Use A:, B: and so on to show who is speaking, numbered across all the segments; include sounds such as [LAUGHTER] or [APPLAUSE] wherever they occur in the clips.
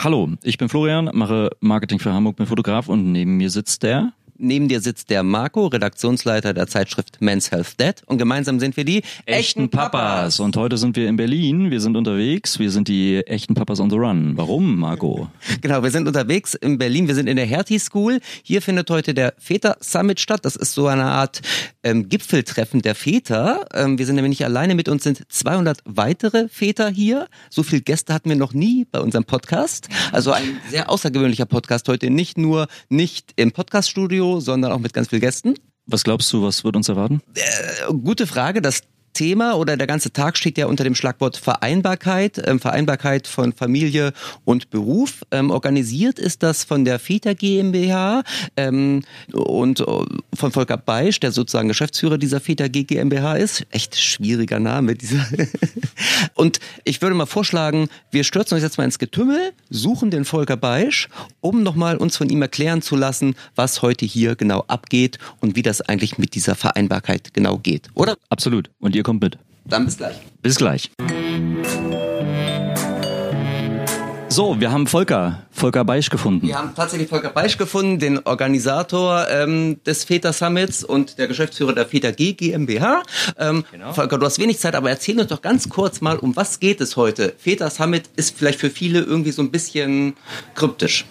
A: Hallo, ich bin Florian, mache Marketing für Hamburg, bin Fotograf und neben mir sitzt der
B: Neben dir sitzt der Marco, Redaktionsleiter der Zeitschrift Men's Health Dad. Und gemeinsam sind wir die
A: echten Papas. Und heute sind wir in Berlin. Wir sind unterwegs. Wir sind die echten Papas on the Run. Warum, Marco? [LAUGHS]
B: Genau, wir sind unterwegs in Berlin. Wir sind in der Hertie School. Hier findet heute der Väter Summit statt. Das ist so eine Art ähm, Gipfeltreffen der Väter. Ähm, wir sind nämlich nicht alleine. Mit uns sind 200 weitere Väter hier. So viele Gäste hatten wir noch nie bei unserem Podcast. Also ein sehr außergewöhnlicher Podcast heute. Nicht nur nicht im Podcaststudio, sondern auch mit ganz vielen Gästen.
A: Was glaubst du, was wird uns erwarten?
B: Äh, gute Frage. Das Thema oder der ganze Tag steht ja unter dem Schlagwort Vereinbarkeit, ähm, Vereinbarkeit von Familie und Beruf. Ähm, organisiert ist das von der Väter GmbH ähm, und äh, von Volker Beisch, der sozusagen Geschäftsführer dieser Väter GmbH ist. Echt schwieriger Name dieser. [LAUGHS] und ich würde mal vorschlagen, wir stürzen uns jetzt mal ins Getümmel, suchen den Volker Beisch, um nochmal uns von ihm erklären zu lassen, was heute hier genau abgeht und wie das eigentlich mit dieser Vereinbarkeit genau geht, oder?
A: Absolut. Und ihr kommt mit.
B: Dann bis gleich.
A: Bis gleich. So, wir haben Volker, Volker Beisch gefunden.
B: Wir haben tatsächlich Volker Beisch gefunden, den Organisator ähm, des Väter Summits und der Geschäftsführer der Väter G GmbH. Ähm, genau. Volker, du hast wenig Zeit, aber erzähl uns doch ganz kurz mal, um was geht es heute? Väter Summit ist vielleicht für viele irgendwie so ein bisschen kryptisch.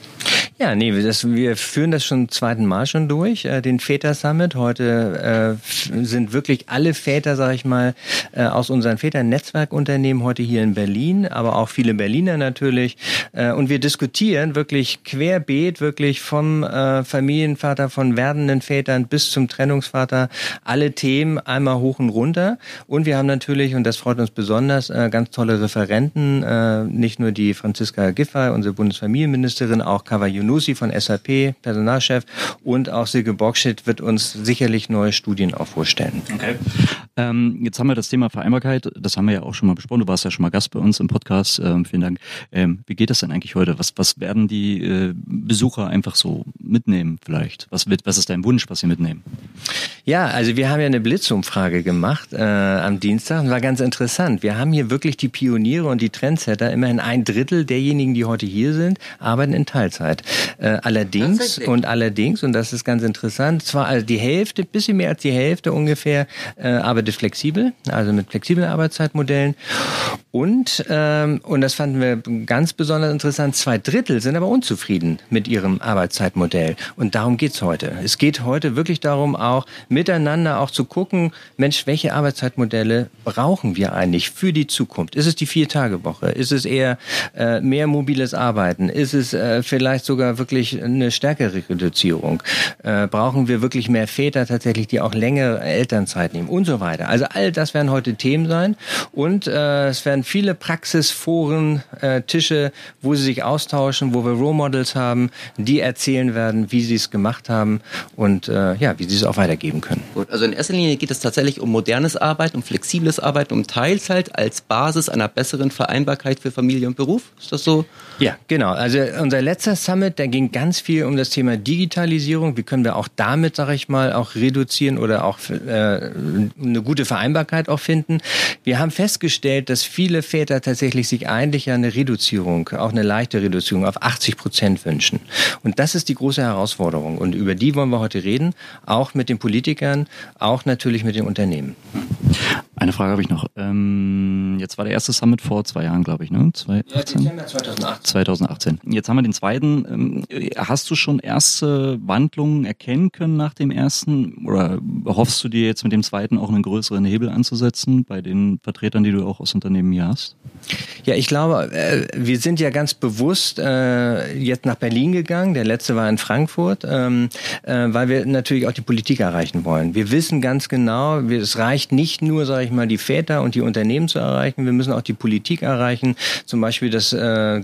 C: Ja, nee, das, wir führen das schon zweiten Mal schon durch, äh, den Väter Summit. Heute äh, sind wirklich alle Väter, sag ich mal, äh, aus unseren Väter-Netzwerkunternehmen heute hier in Berlin, aber auch viele Berliner natürlich. Äh, und wir diskutieren wirklich querbeet, wirklich vom äh, Familienvater, von werdenden Vätern bis zum Trennungsvater, alle Themen einmal hoch und runter. Und wir haben natürlich, und das freut uns besonders, äh, ganz tolle Referenten, äh, nicht nur die Franziska Giffey, unsere Bundesfamilienministerin, auch Kawa Yunusi von SAP, Personalchef, und auch Silke Bockschitt wird uns sicherlich neue Studien auch vorstellen.
A: Okay. Ähm, jetzt haben wir das Thema Vereinbarkeit, das haben wir ja auch schon mal besprochen. Du warst ja schon mal Gast bei uns im Podcast. Ähm, vielen Dank. Ähm, wie geht das denn eigentlich heute? Was, was werden die äh, Besucher einfach so mitnehmen vielleicht? Was, wird, was ist dein Wunsch, was sie mitnehmen?
C: Ja, also wir haben ja eine Blitzumfrage gemacht äh, am Dienstag und war ganz interessant. Wir haben hier wirklich die Pioniere und die Trendsetter. Immerhin ein Drittel derjenigen, die heute hier sind, arbeiten in Teilzeit. Äh, allerdings und allerdings, und das ist ganz interessant, zwar also die Hälfte, bisschen mehr als die Hälfte ungefähr, äh, arbeitet flexibel, also mit flexiblen Arbeitszeitmodellen. Und, ähm, und das fanden wir ganz besonders interessant, zwei Drittel sind aber unzufrieden mit ihrem Arbeitszeitmodell. Und darum geht's heute. Es geht heute wirklich darum, auch miteinander auch zu gucken, Mensch, welche Arbeitszeitmodelle brauchen wir eigentlich für die Zukunft? Ist es die Vier-Tage-Woche? Ist es eher äh, mehr mobiles Arbeiten? Ist es äh, vielleicht sogar wirklich eine stärkere Reduzierung? Äh, brauchen wir wirklich mehr Väter tatsächlich, die auch längere Elternzeit nehmen und so weiter? Also all das werden heute Themen sein und äh, es werden viele Praxisforen, äh, Tische, wo sie sich austauschen, wo wir Role Models haben, die erzählen werden, wie sie es gemacht haben und äh, ja, wie sie es auch weitergeben können.
B: Gut, also in erster Linie geht es tatsächlich um modernes Arbeiten, um flexibles Arbeiten, um Teilzeit als Basis einer besseren Vereinbarkeit für Familie und Beruf. Ist das so?
C: Ja, genau. Also unser letzter Summit, da ging ganz viel um das Thema Digitalisierung. Wie können wir auch damit, sage ich mal, auch reduzieren oder auch äh, eine gute Vereinbarkeit auch finden. Wir haben festgestellt, dass viele Väter tatsächlich sich eigentlich eine Reduzierung, auch eine leichte Reduzierung auf 80 Prozent wünschen. Und das ist die große Herausforderung. Und über die wollen wir heute reden, auch mit den Politikern, auch natürlich mit den Unternehmen.
A: Eine Frage habe ich noch. Ähm, jetzt war der erste Summit vor zwei Jahren, glaube ich, ne? 2018? Ja, 2018. 2018. Jetzt haben wir den zweiten. Ähm, hast du schon erste Wandlungen erkennen können nach dem ersten? Oder hoffst du dir jetzt mit dem zweiten auch einen größeren Hebel anzusetzen bei den Vertretern, die du auch aus Unternehmen hier hast?
C: Ja, ich glaube, äh, wir sind ja ganz bewusst äh, jetzt nach Berlin gegangen. Der letzte war in Frankfurt, ähm, äh, weil wir natürlich auch die Politik erreichen wollen. Wir wissen ganz genau, es reicht nicht nur, sage ich mal, die Väter und die Unternehmen zu erreichen. Wir müssen auch die Politik erreichen. Zum Beispiel das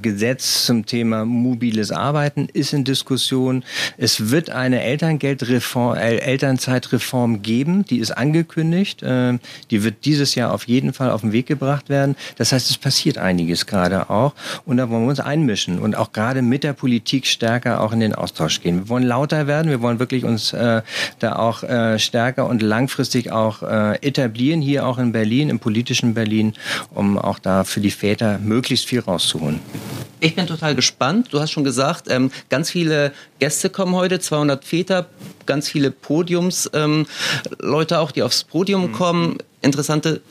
C: Gesetz zum Thema mobiles Arbeiten ist in Diskussion. Es wird eine Elterngeldreform, Elternzeitreform geben. Die ist angekündigt. die wird dieses Jahr auf jeden Fall auf den Weg gebracht werden. Das heißt, es passiert einiges gerade auch und da wollen wir uns einmischen und auch gerade mit der Politik stärker auch in den Austausch gehen. Wir wollen lauter werden, wir wollen wirklich uns äh, da auch äh, stärker und langfristig auch äh, etablieren, hier auch in Berlin, im politischen Berlin, um auch da für die Väter möglichst viel rauszuholen.
B: Ich bin total gespannt. Du hast schon gesagt, ähm, ganz viele Gäste kommen heute, 200 Väter, ganz viele Podiumsleute ähm, auch, die aufs Podium mhm. kommen. Interessante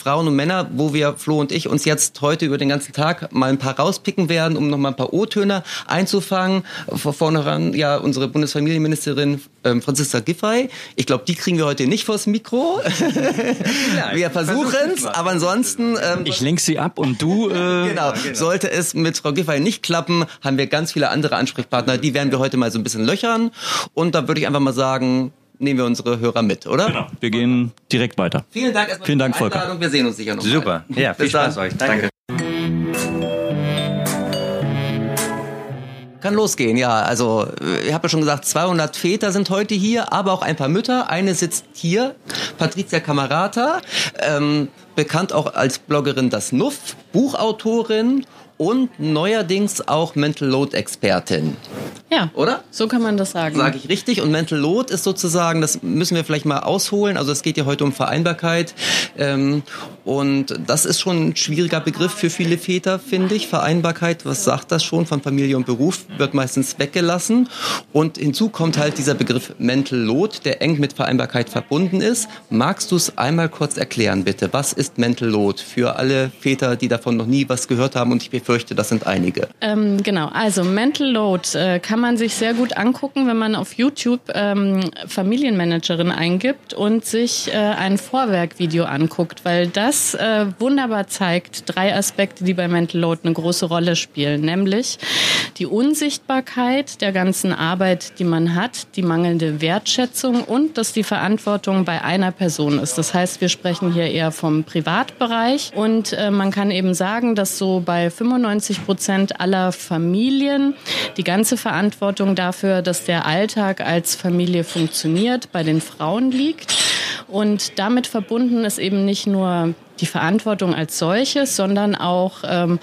B: Frauen und Männer, wo wir, Flo und ich, uns jetzt heute über den ganzen Tag mal ein paar rauspicken werden, um nochmal ein paar O-Töne einzufangen. Vor vornherein ja unsere Bundesfamilienministerin ähm, Franziska Giffey. Ich glaube, die kriegen wir heute nicht vors Mikro. [LAUGHS] wir versuchen es, aber ansonsten...
A: Ähm, ich lenke sie ab und du... Äh, [LAUGHS]
B: genau. genau. Sollte es mit Frau Giffey nicht klappen, haben wir ganz viele andere Ansprechpartner. Die werden wir heute mal so ein bisschen löchern. Und da würde ich einfach mal sagen, nehmen wir unsere Hörer mit, oder? Genau.
A: Wir gehen direkt weiter.
B: Vielen Dank erstmal
A: Vielen Dank, Volker.
B: Wir sehen uns sicher noch.
C: Super.
B: Mal. Ja, viel Bis Spaß dann. euch. Danke. Danke. Kann losgehen, ja. Also, äh, ich habe ja schon gesagt, 200 Väter sind heute hier, aber auch ein paar Mütter. Eine sitzt hier, Patricia Camarata, ähm, bekannt auch als Bloggerin Das Nuff, Buchautorin und neuerdings auch Mental Load Expertin.
D: Ja. Oder? So kann man das sagen.
B: Sage ich richtig. Und Mental Load ist sozusagen, das müssen wir vielleicht mal ausholen. Also es geht ja heute um Vereinbarkeit. Ähm, und das ist schon ein schwieriger Begriff für viele Väter, finde ich. Vereinbarkeit, was sagt das schon? Von Familie und Beruf wird meistens weggelassen. Und hinzu kommt halt dieser Begriff Mental Load, der eng mit Vereinbarkeit verbunden ist. Magst du es einmal kurz erklären, bitte? Was ist Mental Load für alle Väter, die davon noch nie was gehört haben? Und ich befürchte, das sind einige.
D: Ähm, genau, also Mental Load äh, kann man sich sehr gut angucken, wenn man auf YouTube ähm, Familienmanagerin eingibt und sich äh, ein Vorwerkvideo anguckt, weil das äh, wunderbar zeigt drei Aspekte, die bei Mental Load eine große Rolle spielen, nämlich die Unsichtbarkeit der ganzen Arbeit, die man hat, die mangelnde Wertschätzung und dass die Verantwortung bei einer Person ist. Das heißt, wir sprechen hier eher vom Privatbereich und äh, man kann eben sagen, dass so bei 95 95 Prozent aller Familien die ganze Verantwortung dafür, dass der Alltag als Familie funktioniert, bei den Frauen liegt. Und damit verbunden ist eben nicht nur die Verantwortung als solches, sondern auch, ähm,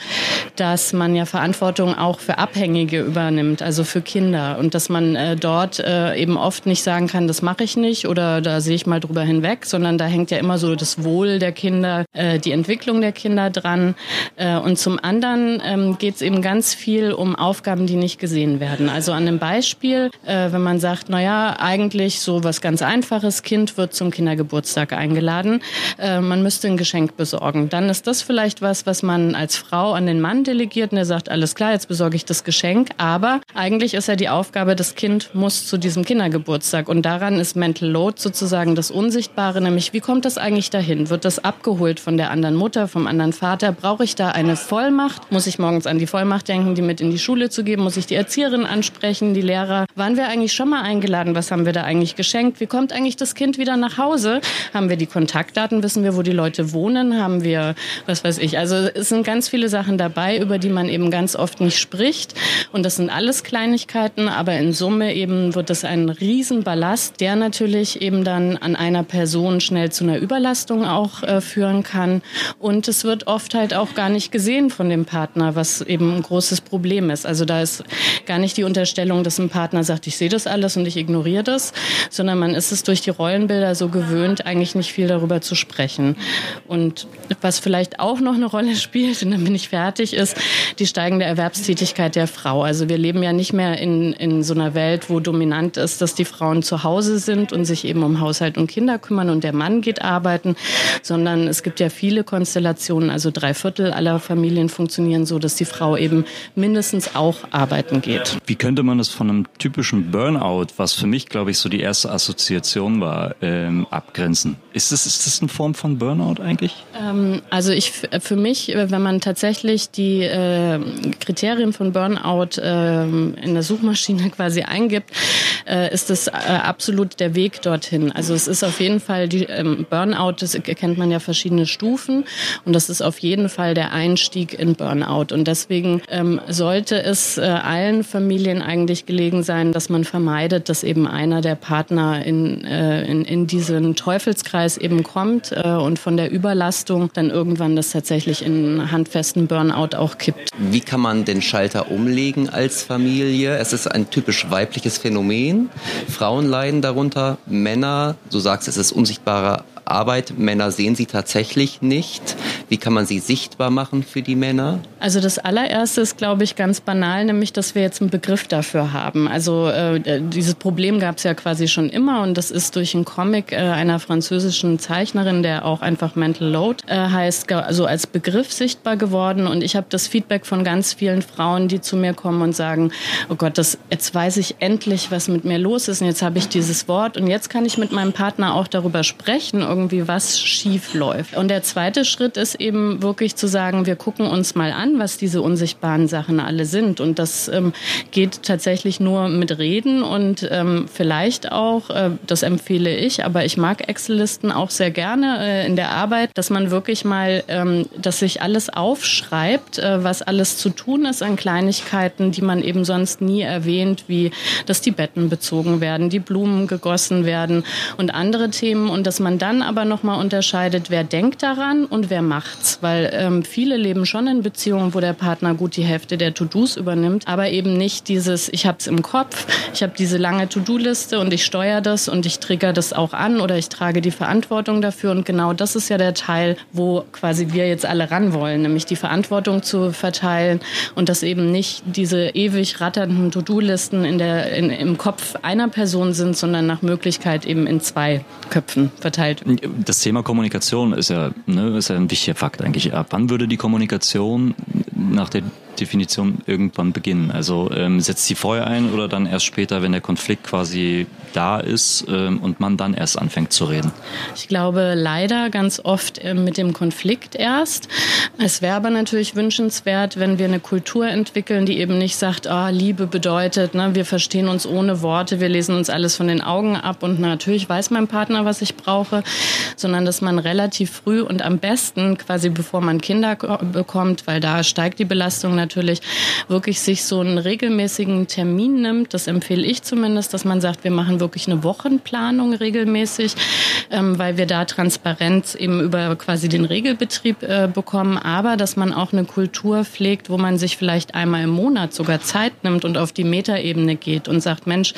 D: dass man ja Verantwortung auch für Abhängige übernimmt, also für Kinder und dass man äh, dort äh, eben oft nicht sagen kann, das mache ich nicht oder da sehe ich mal drüber hinweg, sondern da hängt ja immer so das Wohl der Kinder, äh, die Entwicklung der Kinder dran. Äh, und zum anderen ähm, geht es eben ganz viel um Aufgaben, die nicht gesehen werden. Also an einem Beispiel, äh, wenn man sagt, na ja, eigentlich so was ganz Einfaches, Kind wird zum Kindergeburtstag eingeladen, äh, man müsste ein Geschenk Geschenk besorgen. Dann ist das vielleicht was, was man als Frau an den Mann delegiert und er sagt, alles klar, jetzt besorge ich das Geschenk. Aber eigentlich ist ja die Aufgabe, das Kind muss zu diesem Kindergeburtstag. Und daran ist Mental Load sozusagen das Unsichtbare, nämlich wie kommt das eigentlich dahin? Wird das abgeholt von der anderen Mutter, vom anderen Vater? Brauche ich da eine Vollmacht? Muss ich morgens an die Vollmacht denken, die mit in die Schule zu geben? Muss ich die Erzieherin ansprechen, die Lehrer? Waren wir eigentlich schon mal eingeladen? Was haben wir da eigentlich geschenkt? Wie kommt eigentlich das Kind wieder nach Hause? Haben wir die Kontaktdaten? Wissen wir, wo die Leute wohnen? Wohnen haben wir, was weiß ich. Also es sind ganz viele Sachen dabei, über die man eben ganz oft nicht spricht. Und das sind alles Kleinigkeiten, aber in Summe eben wird es ein Riesenballast, der natürlich eben dann an einer Person schnell zu einer Überlastung auch äh, führen kann. Und es wird oft halt auch gar nicht gesehen von dem Partner, was eben ein großes Problem ist. Also da ist gar nicht die Unterstellung, dass ein Partner sagt, ich sehe das alles und ich ignoriere das, sondern man ist es durch die Rollenbilder so gewöhnt, eigentlich nicht viel darüber zu sprechen. Und und was vielleicht auch noch eine Rolle [LAUGHS] spielt, und dann bin ich fertig, ist die steigende Erwerbstätigkeit der Frau. Also wir leben ja nicht mehr in, in so einer Welt, wo dominant ist, dass die Frauen zu Hause sind und sich eben um Haushalt und Kinder kümmern und der Mann geht arbeiten, sondern es gibt ja viele Konstellationen, also drei Viertel aller Familien funktionieren so, dass die Frau eben mindestens auch arbeiten geht.
A: Wie könnte man das von einem typischen Burnout, was für mich, glaube ich, so die erste Assoziation war, ähm, abgrenzen? Ist das, ist das eine Form von Burnout eigentlich?
D: Ähm, also ich für mich, äh, wenn man tatsächlich die äh, Kriterien von Burnout äh, in der Suchmaschine [LAUGHS] quasi eingibt, äh, ist das äh, absolut der Weg dorthin. Also es ist auf jeden Fall die ähm, Burnout, das kennt man ja verschiedene Stufen und das ist auf jeden Fall der Einstieg in Burnout. Und deswegen ähm, sollte es äh, allen Familien eigentlich gelegen sein, dass man vermeidet, dass eben einer der Partner in, äh, in, in diesen Teufelskreis eben kommt äh, und von der Überlastung dann irgendwann das tatsächlich in handfesten Burnout auch kippt.
B: Wie kann man den Schalter umlegen als Familie? Es ist ein typisch weibliches Phänomen. Frauen leiden darunter, Männer, du sagst, es ist unsichtbare Arbeit, Männer sehen sie tatsächlich nicht. Wie kann man sie sichtbar machen für die Männer?
D: Also das allererste ist, glaube ich, ganz banal, nämlich, dass wir jetzt einen Begriff dafür haben. Also äh, dieses Problem gab es ja quasi schon immer und das ist durch einen Comic äh, einer französischen Zeichnerin, der auch einfach Mental Load äh, heißt, also als Begriff sichtbar geworden. Und ich habe das Feedback von ganz vielen Frauen, die zu mir kommen und sagen, oh Gott, das, jetzt weiß ich endlich, was mit mir los ist und jetzt habe ich dieses Wort und jetzt kann ich mit meinem Partner auch darüber sprechen, irgendwie was schief läuft. Und der zweite Schritt ist eben wirklich zu sagen, wir gucken uns mal an, was diese unsichtbaren Sachen alle sind. Und das ähm, geht tatsächlich nur mit Reden und ähm, vielleicht auch, äh, das empfehle ich, aber ich mag Excel-Listen auch sehr gerne äh, in der Arbeit, dass man wirklich mal, ähm, dass sich alles aufschreibt, äh, was alles zu tun ist an Kleinigkeiten, die man eben sonst nie erwähnt, wie dass die Betten bezogen werden, die Blumen gegossen werden und andere Themen und dass man dann aber nochmal unterscheidet, wer denkt daran und wer macht's, weil ähm, viele leben schon in Beziehungen, wo der Partner gut die Hälfte der To-Dos übernimmt, aber eben nicht dieses, ich hab's im Kopf, ich habe diese lange To-Do-Liste und ich steuere das und ich trigger das auch an oder ich trage die Verantwortung dafür und genau das ist ja der Teil, wo quasi wir jetzt alle ran wollen, nämlich die Verantwortung zu verteilen und dass eben nicht diese ewig ratternden To-Do-Listen in in, im Kopf einer Person sind, sondern nach Möglichkeit eben in zwei Köpfen verteilt.
A: Das Thema Kommunikation ist ja, ne, ist ja ein wichtiger Fakt eigentlich. Ab wann würde die Kommunikation nach der Definition irgendwann beginnen? Also ähm, setzt sie vorher ein oder dann erst später, wenn der Konflikt quasi da ist ähm, und man dann erst anfängt zu reden?
D: Ich glaube leider ganz oft äh, mit dem Konflikt erst. Es wäre aber natürlich wünschenswert, wenn wir eine Kultur entwickeln, die eben nicht sagt, oh, Liebe bedeutet, ne, wir verstehen uns ohne Worte, wir lesen uns alles von den Augen ab und natürlich weiß mein Partner, was ich brauche, sondern dass man relativ früh und am besten quasi bevor man Kinder bekommt, weil da steigt die Belastung natürlich natürlich wirklich sich so einen regelmäßigen Termin nimmt. Das empfehle ich zumindest, dass man sagt, wir machen wirklich eine Wochenplanung regelmäßig, ähm, weil wir da Transparenz eben über quasi den Regelbetrieb äh, bekommen, aber dass man auch eine Kultur pflegt, wo man sich vielleicht einmal im Monat sogar Zeit nimmt und auf die Metaebene geht und sagt, Mensch,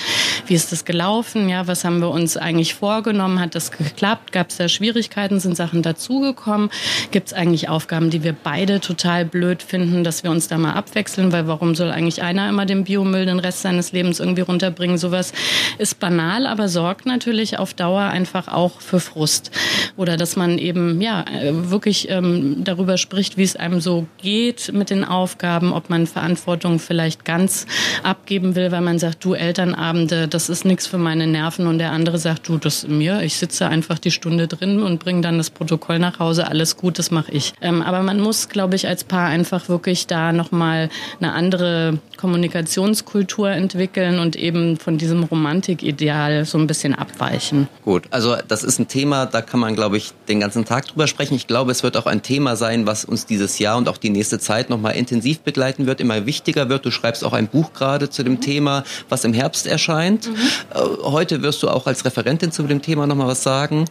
D: wie ist das gelaufen? Ja, was haben wir uns eigentlich vorgenommen? Hat das geklappt? Gab es da Schwierigkeiten? Sind Sachen dazugekommen? Gibt es eigentlich Aufgaben, die wir beide total blöd finden, dass wir uns da mal abwechseln, weil warum soll eigentlich einer immer den Biomüll den Rest seines Lebens irgendwie runterbringen? Sowas ist banal, aber sorgt natürlich auf Dauer einfach auch für Frust. Oder dass man eben ja wirklich ähm, darüber spricht, wie es einem so geht mit den Aufgaben, ob man Verantwortung vielleicht ganz abgeben will, weil man sagt, du Elternabende, das ist nichts für meine Nerven und der andere sagt, du, das mir, ich sitze einfach die Stunde drin und bringe dann das Protokoll nach Hause, alles gut, das mache ich. Ähm, aber man muss, glaube ich, als Paar einfach wirklich da noch nochmal eine andere Kommunikationskultur entwickeln und eben von diesem Romantikideal so ein bisschen abweichen.
B: Gut, also das ist ein Thema, da kann man, glaube ich, den ganzen Tag drüber sprechen. Ich glaube, es wird auch ein Thema sein, was uns dieses Jahr und auch die nächste Zeit nochmal intensiv begleiten wird, immer wichtiger wird. Du schreibst auch ein Buch gerade zu dem mhm. Thema, was im Herbst erscheint. Mhm. Äh, heute wirst du auch als Referentin zu dem Thema nochmal was sagen.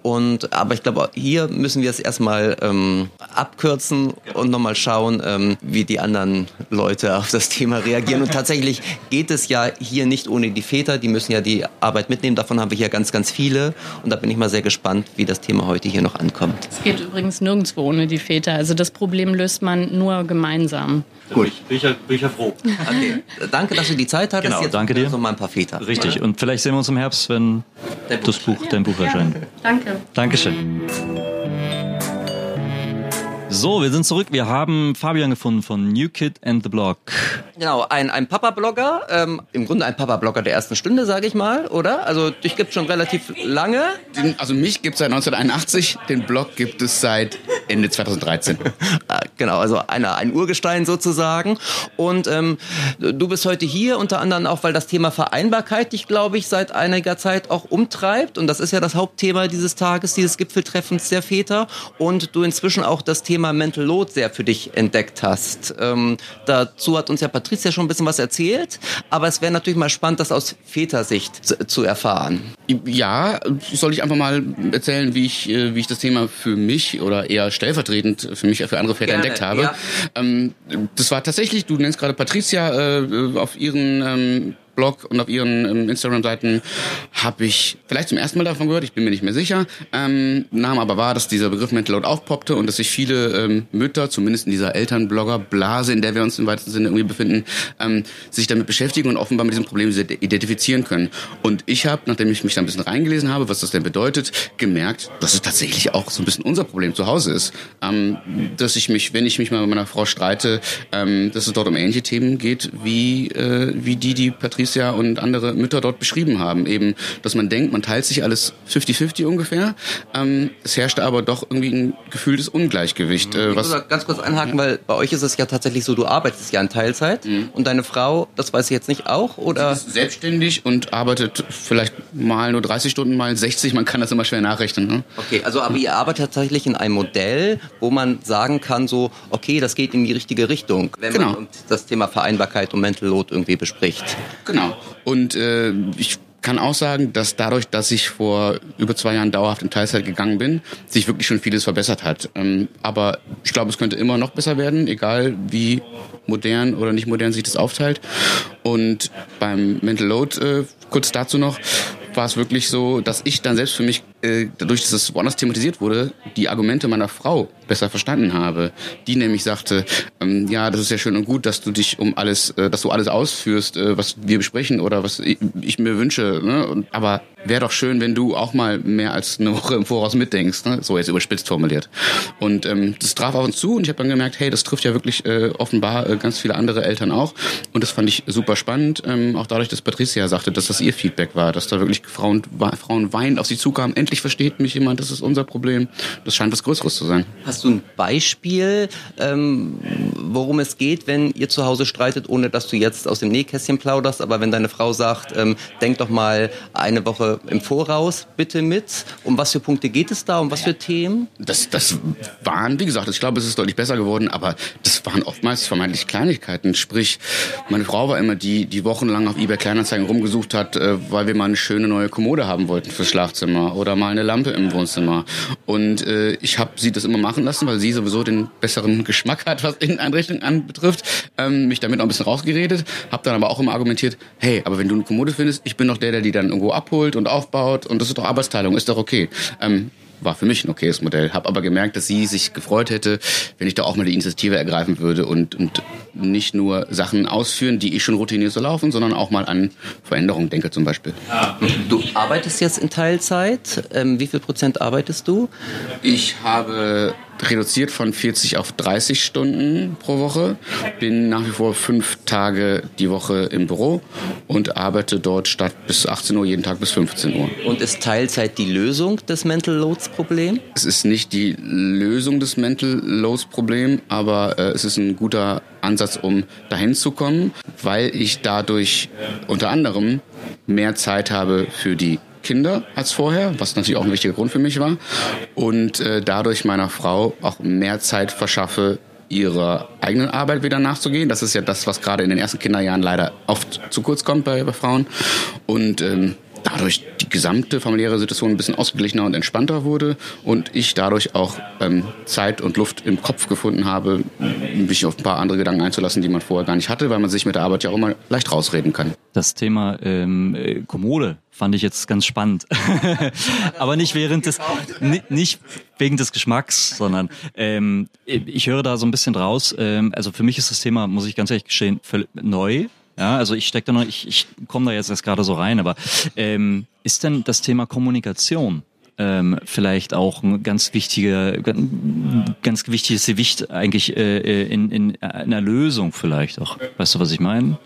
B: Und, aber ich glaube, hier müssen wir es erstmal ähm, abkürzen und nochmal schauen, ähm, wie die anderen Leute auf das Thema reagieren. Und tatsächlich geht es ja hier nicht ohne die Väter. Die müssen ja die Arbeit mitnehmen. Davon haben wir hier ganz, ganz viele. Und da bin ich mal sehr gespannt, wie das Thema heute hier noch ankommt.
D: Es geht übrigens nirgendwo ohne die Väter. Also das Problem löst man nur gemeinsam.
A: Gut. Bin ich, bin ich ja froh.
B: Okay. Danke, dass du die Zeit hattest.
A: Genau, Jetzt danke dir.
B: So mal ein paar Väter.
A: Richtig. Und vielleicht sehen wir uns im Herbst, wenn das Buch, dein Buch erscheint.
D: Danke.
A: Dankeschön. So, wir sind zurück. Wir haben Fabian gefunden von New Kid and the Blog.
B: Genau, ein, ein Papa-Blogger, ähm, im Grunde ein Papa-Blogger der ersten Stunde, sage ich mal, oder? Also dich gibt es schon relativ lange.
E: Den, also mich gibt es seit 1981, den Blog gibt es seit Ende 2013. [LAUGHS]
B: Ah, genau, also eine, ein Urgestein sozusagen. Und ähm, du bist heute hier, unter anderem auch, weil das Thema Vereinbarkeit dich, glaube ich, seit einiger Zeit auch umtreibt. Und das ist ja das Hauptthema dieses Tages, dieses Gipfeltreffens der Väter. Und du inzwischen auch das Thema Mental Load sehr für dich entdeckt hast. Ähm, dazu hat uns ja Patricia schon ein bisschen was erzählt, aber es wäre natürlich mal spannend, das aus Vätersicht zu, zu, erfahren.
E: Ja, soll ich einfach mal erzählen, wie ich, äh, wie ich das Thema für mich oder eher stellvertretend für mich, für andere Väter Gerne, entdeckt habe. Ja. Ähm, das war tatsächlich, du nennst gerade Patricia, äh, auf ihren ähm, Blog und auf ihren ähm, Instagram-Seiten habe ich vielleicht zum ersten Mal davon gehört, ich bin mir nicht mehr sicher, ähm, nahm aber wahr, dass dieser Begriff Mental Load aufpoppte und dass sich viele ähm, Mütter, zumindest in dieser Elternblogger-Blase, in der wir uns im weitesten Sinne irgendwie befinden, ähm, sich damit beschäftigen und offenbar mit diesem Problem identifizieren können. Und ich habe, nachdem ich mich da ein bisschen reingelesen habe, was das denn bedeutet, gemerkt, dass es tatsächlich auch so ein bisschen unser Problem zu Hause ist. Ähm, dass ich mich, wenn ich mich mal mit meiner Frau streite, ähm, dass es dort um ähnliche Themen geht, wie, äh, wie die, die Patricia und andere Mütter dort beschrieben haben. Eben, dass man denkt, man teilt sich alles 50-50 ungefähr. Ähm, es herrschte aber doch irgendwie ein gefühltes Ungleichgewicht.
B: Äh, was ich muss ganz kurz einhaken, ja. weil bei euch ist es ja tatsächlich so, du arbeitest ja in Teilzeit mhm. und deine Frau, das weiß ich jetzt nicht auch, oder?
E: Sie ist selbstständig und arbeitet vielleicht mal nur 30 Stunden, mal 60, man kann das immer schwer nachrechnen. Ne?
B: Okay, also aber ihr arbeitet tatsächlich in einem Modell, wo man sagen kann, so, okay, das geht in die richtige Richtung, wenn genau. man das Thema Vereinbarkeit und Mental Load irgendwie bespricht.
E: Genau. Und äh, ich kann auch sagen, dass dadurch, dass ich vor über zwei Jahren dauerhaft in Teilzeit gegangen bin, sich wirklich schon vieles verbessert hat. Ähm, aber ich glaube, es könnte immer noch besser werden, egal wie modern oder nicht modern sich das aufteilt. Und beim Mental Load, äh, kurz dazu noch, war es wirklich so, dass ich dann selbst für mich, äh, dadurch, dass es woanders thematisiert wurde, die Argumente meiner Frau besser verstanden habe. Die nämlich sagte, ähm, ja, das ist ja schön und gut, dass du dich um alles, äh, dass du alles ausführst, äh, was wir besprechen oder was ich, ich mir wünsche. Ne? Und, aber wäre doch schön, wenn du auch mal mehr als eine Woche im Voraus mitdenkst. Ne? So jetzt überspitzt formuliert. Und ähm, das traf auf uns zu und ich habe dann gemerkt, hey, das trifft ja wirklich äh, offenbar äh, ganz viele andere Eltern auch. Und das fand ich super spannend. Ähm, auch dadurch, dass Patricia sagte, dass das ihr Feedback war, dass da wirklich Frauen, Frauen weinend auf sie zukamen. Endlich versteht mich jemand, das ist unser Problem. Das scheint was Größeres zu sein.
B: Hast du ein Beispiel, ähm, worum es geht, wenn ihr zu Hause streitet, ohne dass du jetzt aus dem Nähkästchen plauderst, aber wenn deine Frau sagt, ähm, denk doch mal eine Woche im Voraus bitte mit. Um was für Punkte geht es da? Um was für Themen?
E: Das, das waren, wie gesagt, ich glaube, es ist deutlich besser geworden, aber das waren oftmals vermeintlich Kleinigkeiten. Sprich, meine Frau war immer die, die wochenlang auf eBay Kleinanzeigen rumgesucht hat, äh, weil wir mal eine schöne neue Kommode haben wollten fürs Schlafzimmer oder mal eine Lampe im Wohnzimmer. Und äh, ich habe sie das immer machen lassen, weil sie sowieso den besseren Geschmack hat, was Inneneinrichtung anbetrifft. Ähm, mich damit auch ein bisschen rausgeredet, habe dann aber auch immer argumentiert, hey, aber wenn du eine Kommode findest, ich bin doch der, der die dann irgendwo abholt und aufbaut und das ist doch Arbeitsteilung, ist doch okay. Ähm, war für mich ein okayes Modell. Habe aber gemerkt, dass sie sich gefreut hätte, wenn ich da auch mal die Initiative ergreifen würde und, und nicht nur Sachen ausführen, die ich schon routiniert so laufen, sondern auch mal an Veränderungen denke zum Beispiel.
B: Du arbeitest jetzt in Teilzeit. Ähm, wie viel Prozent arbeitest du?
E: Ich habe reduziert von 40 auf 30 Stunden pro Woche. Bin nach wie vor fünf Tage die Woche im Büro und arbeite dort statt bis 18 Uhr jeden Tag bis 15 Uhr.
B: Und ist Teilzeit die Lösung des Mental Loads Problem?
E: Es ist nicht die Lösung des Mental Loads Problem, aber äh, es ist ein guter Ansatz, um dahin zu kommen, weil ich dadurch unter anderem mehr Zeit habe für die Kinder als vorher, was natürlich auch ein wichtiger Grund für mich war. Und äh, dadurch meiner Frau auch mehr Zeit verschaffe, ihrer eigenen Arbeit wieder nachzugehen. Das ist ja das, was gerade in den ersten Kinderjahren leider oft zu kurz kommt bei, bei Frauen. Und ähm, dadurch die gesamte familiäre Situation ein bisschen ausgeglichener und entspannter wurde und ich dadurch auch ähm, Zeit und Luft im Kopf gefunden habe, mich auf ein paar andere Gedanken einzulassen, die man vorher gar nicht hatte, weil man sich mit der Arbeit ja auch immer leicht rausreden kann.
A: Das Thema ähm, äh, Kommode fand ich jetzt ganz spannend. [LAUGHS] Aber nicht während des, nicht wegen des Geschmacks, sondern ähm, ich höre da so ein bisschen draus. Ähm, also für mich ist das Thema, muss ich ganz ehrlich gestehen, neu. Ja, also ich stecke da noch, ich, ich komme da jetzt erst gerade so rein, aber ähm, ist denn das Thema Kommunikation ähm, vielleicht auch ein ganz wichtiger, ganz wichtiges Gewicht eigentlich äh, äh in, in einer Lösung vielleicht auch. Weißt du, was ich meine?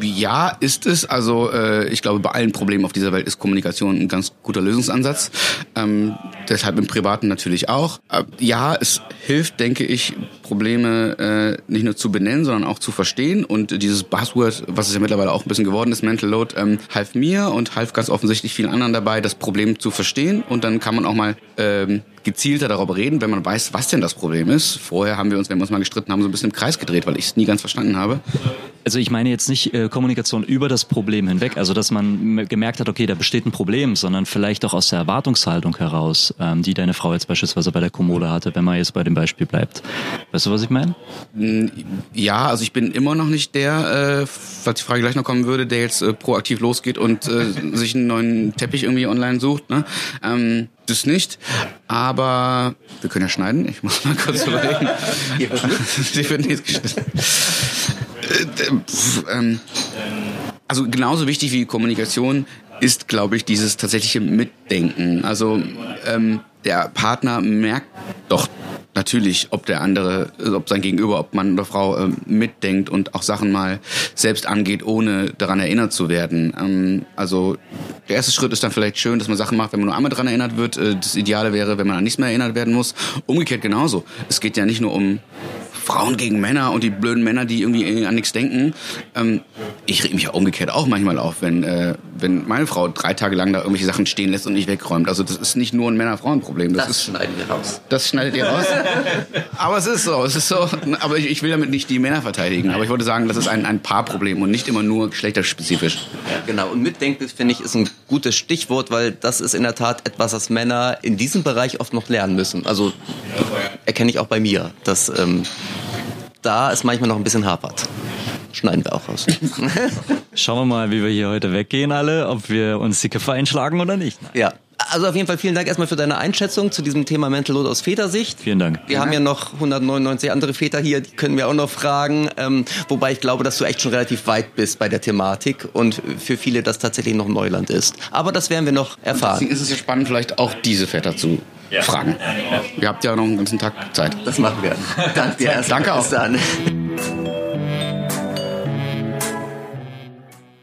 E: Ja, ist es. Also äh, ich glaube, bei allen Problemen auf dieser Welt ist Kommunikation ein ganz guter Lösungsansatz. Ähm, deshalb im Privaten natürlich auch. Äh, ja, es hilft, denke ich, Probleme äh, nicht nur zu benennen, sondern auch zu verstehen. Und dieses Buzzword, was es ja mittlerweile auch ein bisschen geworden ist, Mental Load, ähm, half mir und half ganz offensichtlich vielen anderen dabei, das Problem zu verstehen und dann kann man auch mal ähm, gezielter darüber reden, wenn man weiß, was denn das Problem ist. Vorher haben wir uns, wenn wir uns mal gestritten haben, so ein bisschen im Kreis gedreht, weil ich es nie ganz verstanden habe.
A: also ich meine jetzt nicht äh, Kommunikation über das Problem hinweg, also dass man gemerkt hat, okay, da besteht ein Problem, sondern vielleicht auch aus der Erwartungshaltung heraus, ähm, die deine Frau jetzt beispielsweise bei der Kommode hatte, wenn man jetzt bei dem Beispiel bleibt. Weißt du, was ich meine?
E: Ja, also ich bin immer noch nicht der, äh, falls die Frage gleich noch kommen würde, der jetzt äh, proaktiv losgeht und äh, sich einen neuen Teppich irgendwie online sucht. Ne? Ähm, das nicht, aber wir können ja schneiden. Ich muss mal kurz [LAUGHS] überlegen. Hier [LAUGHS] wird nicht geschnitten. Äh, ähm, also genauso wichtig wie Kommunikation ist, glaube ich, dieses tatsächliche Mitdenken. Also ähm, der Partner merkt doch natürlich, ob der andere, ob sein Gegenüber, ob Mann oder Frau ähm, mitdenkt und auch Sachen mal selbst angeht, ohne daran erinnert zu werden. Ähm, also der erste Schritt ist dann vielleicht schön, dass man Sachen macht, wenn man nur einmal daran erinnert wird. Äh, das Ideale wäre, wenn man an nichts mehr erinnert werden muss. Umgekehrt genauso. Es geht ja nicht nur um Frauen gegen Männer und die blöden Männer, die irgendwie an nichts denken. Ähm, ich reg mich ja umgekehrt auch manchmal auf, wenn, äh, wenn meine Frau drei Tage lang da irgendwelche Sachen stehen lässt und nicht wegräumt. Also das ist nicht nur ein Männer-Frauen-Problem.
B: Das,
E: das ist,
B: schneiden wir raus.
E: Das schneidet ihr raus. [LAUGHS] aber es ist so, es ist so. Aber ich, ich, will damit nicht die Männer verteidigen. Aber ich wollte sagen, das ist ein, ein Paarproblem und nicht immer nur geschlechterspezifisch.
B: Ja, genau. Und Mitdenken, finde ich, ist ein gutes Stichwort, weil das ist in der Tat etwas, was Männer in diesem Bereich oft noch lernen müssen. Also erkenne ich auch bei mir, dass ähm, da es manchmal noch ein bisschen hapert. Schneiden wir auch raus. [LAUGHS]
A: Schauen wir mal, wie wir hier heute weggehen alle, ob wir uns die Köpfe einschlagen oder nicht.
B: Ja. Also auf jeden Fall vielen Dank erstmal für deine Einschätzung zu diesem Thema Mental Load aus Vätersicht.
A: Vielen Dank.
B: Wir haben ja noch 199 andere Väter hier, die können wir auch noch fragen. Ähm, wobei ich glaube, dass du echt schon relativ weit bist bei der Thematik und für viele das tatsächlich noch Neuland ist. Aber das werden wir noch erfahren.
E: Deswegen ist es ja spannend, vielleicht auch diese Väter zu ja. fragen. Ihr habt ja noch einen ganzen Tag Zeit.
B: Das machen wir.
E: Danke dir. Danke auch. Bis dann.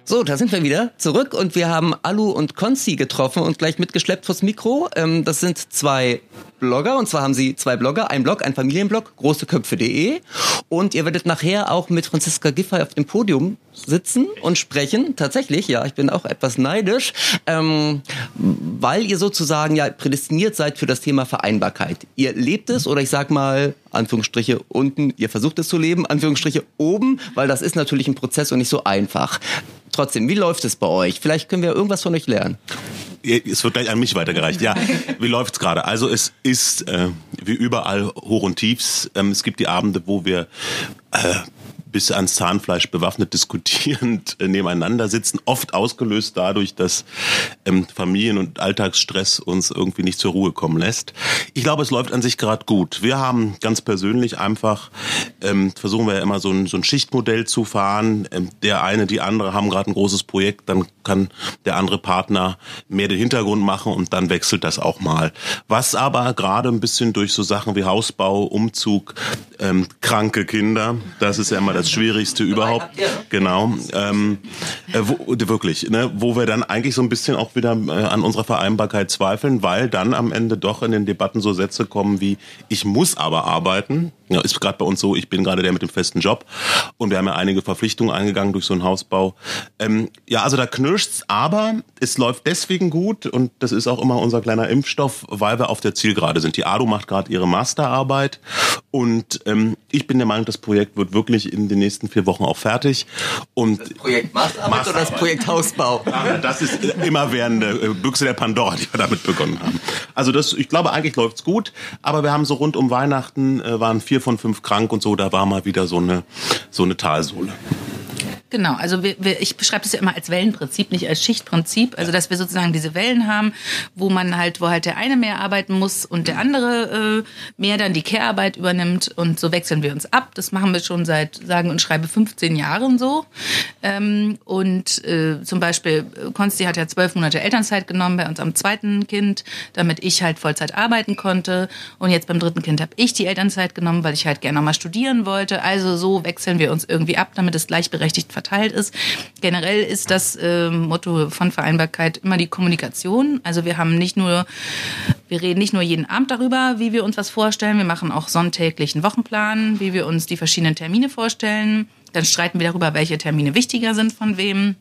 B: So, da sind wir wieder zurück und wir haben Alu und Konzi getroffen und gleich mitgeschleppt vors Mikro. Ähm, das sind zwei Blogger und zwar haben sie zwei Blogger, ein Blog, ein Familienblog, großeköpfe.de und ihr werdet nachher auch mit Franziska Giffey auf dem Podium sitzen und sprechen. Tatsächlich, ja, ich bin auch etwas neidisch, ähm, weil ihr sozusagen ja prädestiniert seid für das Thema Vereinbarkeit. Ihr lebt es oder ich sag mal Anführungsstriche unten, ihr versucht es zu leben, Anführungsstriche oben, weil das ist natürlich ein Prozess und nicht so einfach. Trotzdem, wie läuft es bei euch? Vielleicht können wir irgendwas von euch lernen.
F: Es wird gleich an mich weitergereicht. Ja, [LAUGHS] wie läuft's gerade? Also es ist äh, wie überall Hoch und Tiefs. Ähm, es gibt die Abende, wo wir äh, bis ans Zahnfleisch bewaffnet diskutierend äh, nebeneinander sitzen, oft ausgelöst dadurch, dass ähm, Familien- und Alltagsstress uns irgendwie nicht zur Ruhe kommen lässt. Ich glaube, es läuft an sich gerade gut. Wir haben ganz persönlich einfach, ähm, versuchen wir ja immer so ein, so ein Schichtmodell zu fahren. Ähm, der eine, die andere haben gerade ein großes Projekt, dann kann der andere Partner mehr den Hintergrund machen und dann wechselt das auch mal. Was aber gerade ein bisschen durch so Sachen wie Hausbau, Umzug, ähm, kranke Kinder, das ist ja immer das Schwierigste überhaupt. Genau. Ähm, äh, wo, wirklich, ne, wo wir dann eigentlich so ein bisschen auch wieder äh, an unserer Vereinbarkeit zweifeln, weil dann am Ende doch in den Debatten so Sätze kommen wie, ich muss aber arbeiten. Ja, ist gerade bei uns so, ich bin gerade der mit dem festen Job und wir haben ja einige Verpflichtungen eingegangen durch so einen Hausbau. Ähm, ja, also da knirscht's, aber es läuft deswegen gut und das ist auch immer unser kleiner Impfstoff, weil wir auf der Zielgerade sind. Die ADO macht gerade ihre Masterarbeit und ähm, ich bin der Meinung, das Projekt wird wirklich in den nächsten vier Wochen auch fertig. Und
B: das Projekt Masterarbeit, Masterarbeit. oder das Projekt Hausbau?
F: Das ist immerwährende äh, Büchse der Pandora, die wir damit begonnen haben. Also das, ich glaube, eigentlich läuft's gut, aber wir haben so rund um Weihnachten äh, waren vier von fünf krank und so, da war mal wieder so eine, so eine Talsohle.
G: Genau, also wir, wir, ich beschreibe das ja immer als Wellenprinzip, nicht als Schichtprinzip. Also dass wir sozusagen diese Wellen haben, wo man halt, wo halt der eine mehr arbeiten muss und der andere äh, mehr dann die Care-Arbeit übernimmt und so wechseln wir uns ab. Das machen wir schon seit sagen und schreibe 15 Jahren so. Ähm, und äh, zum Beispiel Konsti hat ja zwölf Monate Elternzeit genommen bei uns am zweiten Kind, damit ich halt Vollzeit arbeiten konnte. Und jetzt beim dritten Kind habe ich die Elternzeit genommen, weil ich halt gerne nochmal studieren wollte. Also so wechseln wir uns irgendwie ab, damit es gleichberechtigt verteilt ist. Generell ist das äh, Motto von Vereinbarkeit immer die Kommunikation. Also wir haben nicht nur, wir reden nicht nur jeden Abend darüber, wie wir uns was vorstellen. Wir machen auch sonntäglichen Wochenplan, wie wir uns die verschiedenen Termine vorstellen. Dann streiten wir darüber, welche Termine wichtiger sind von wem.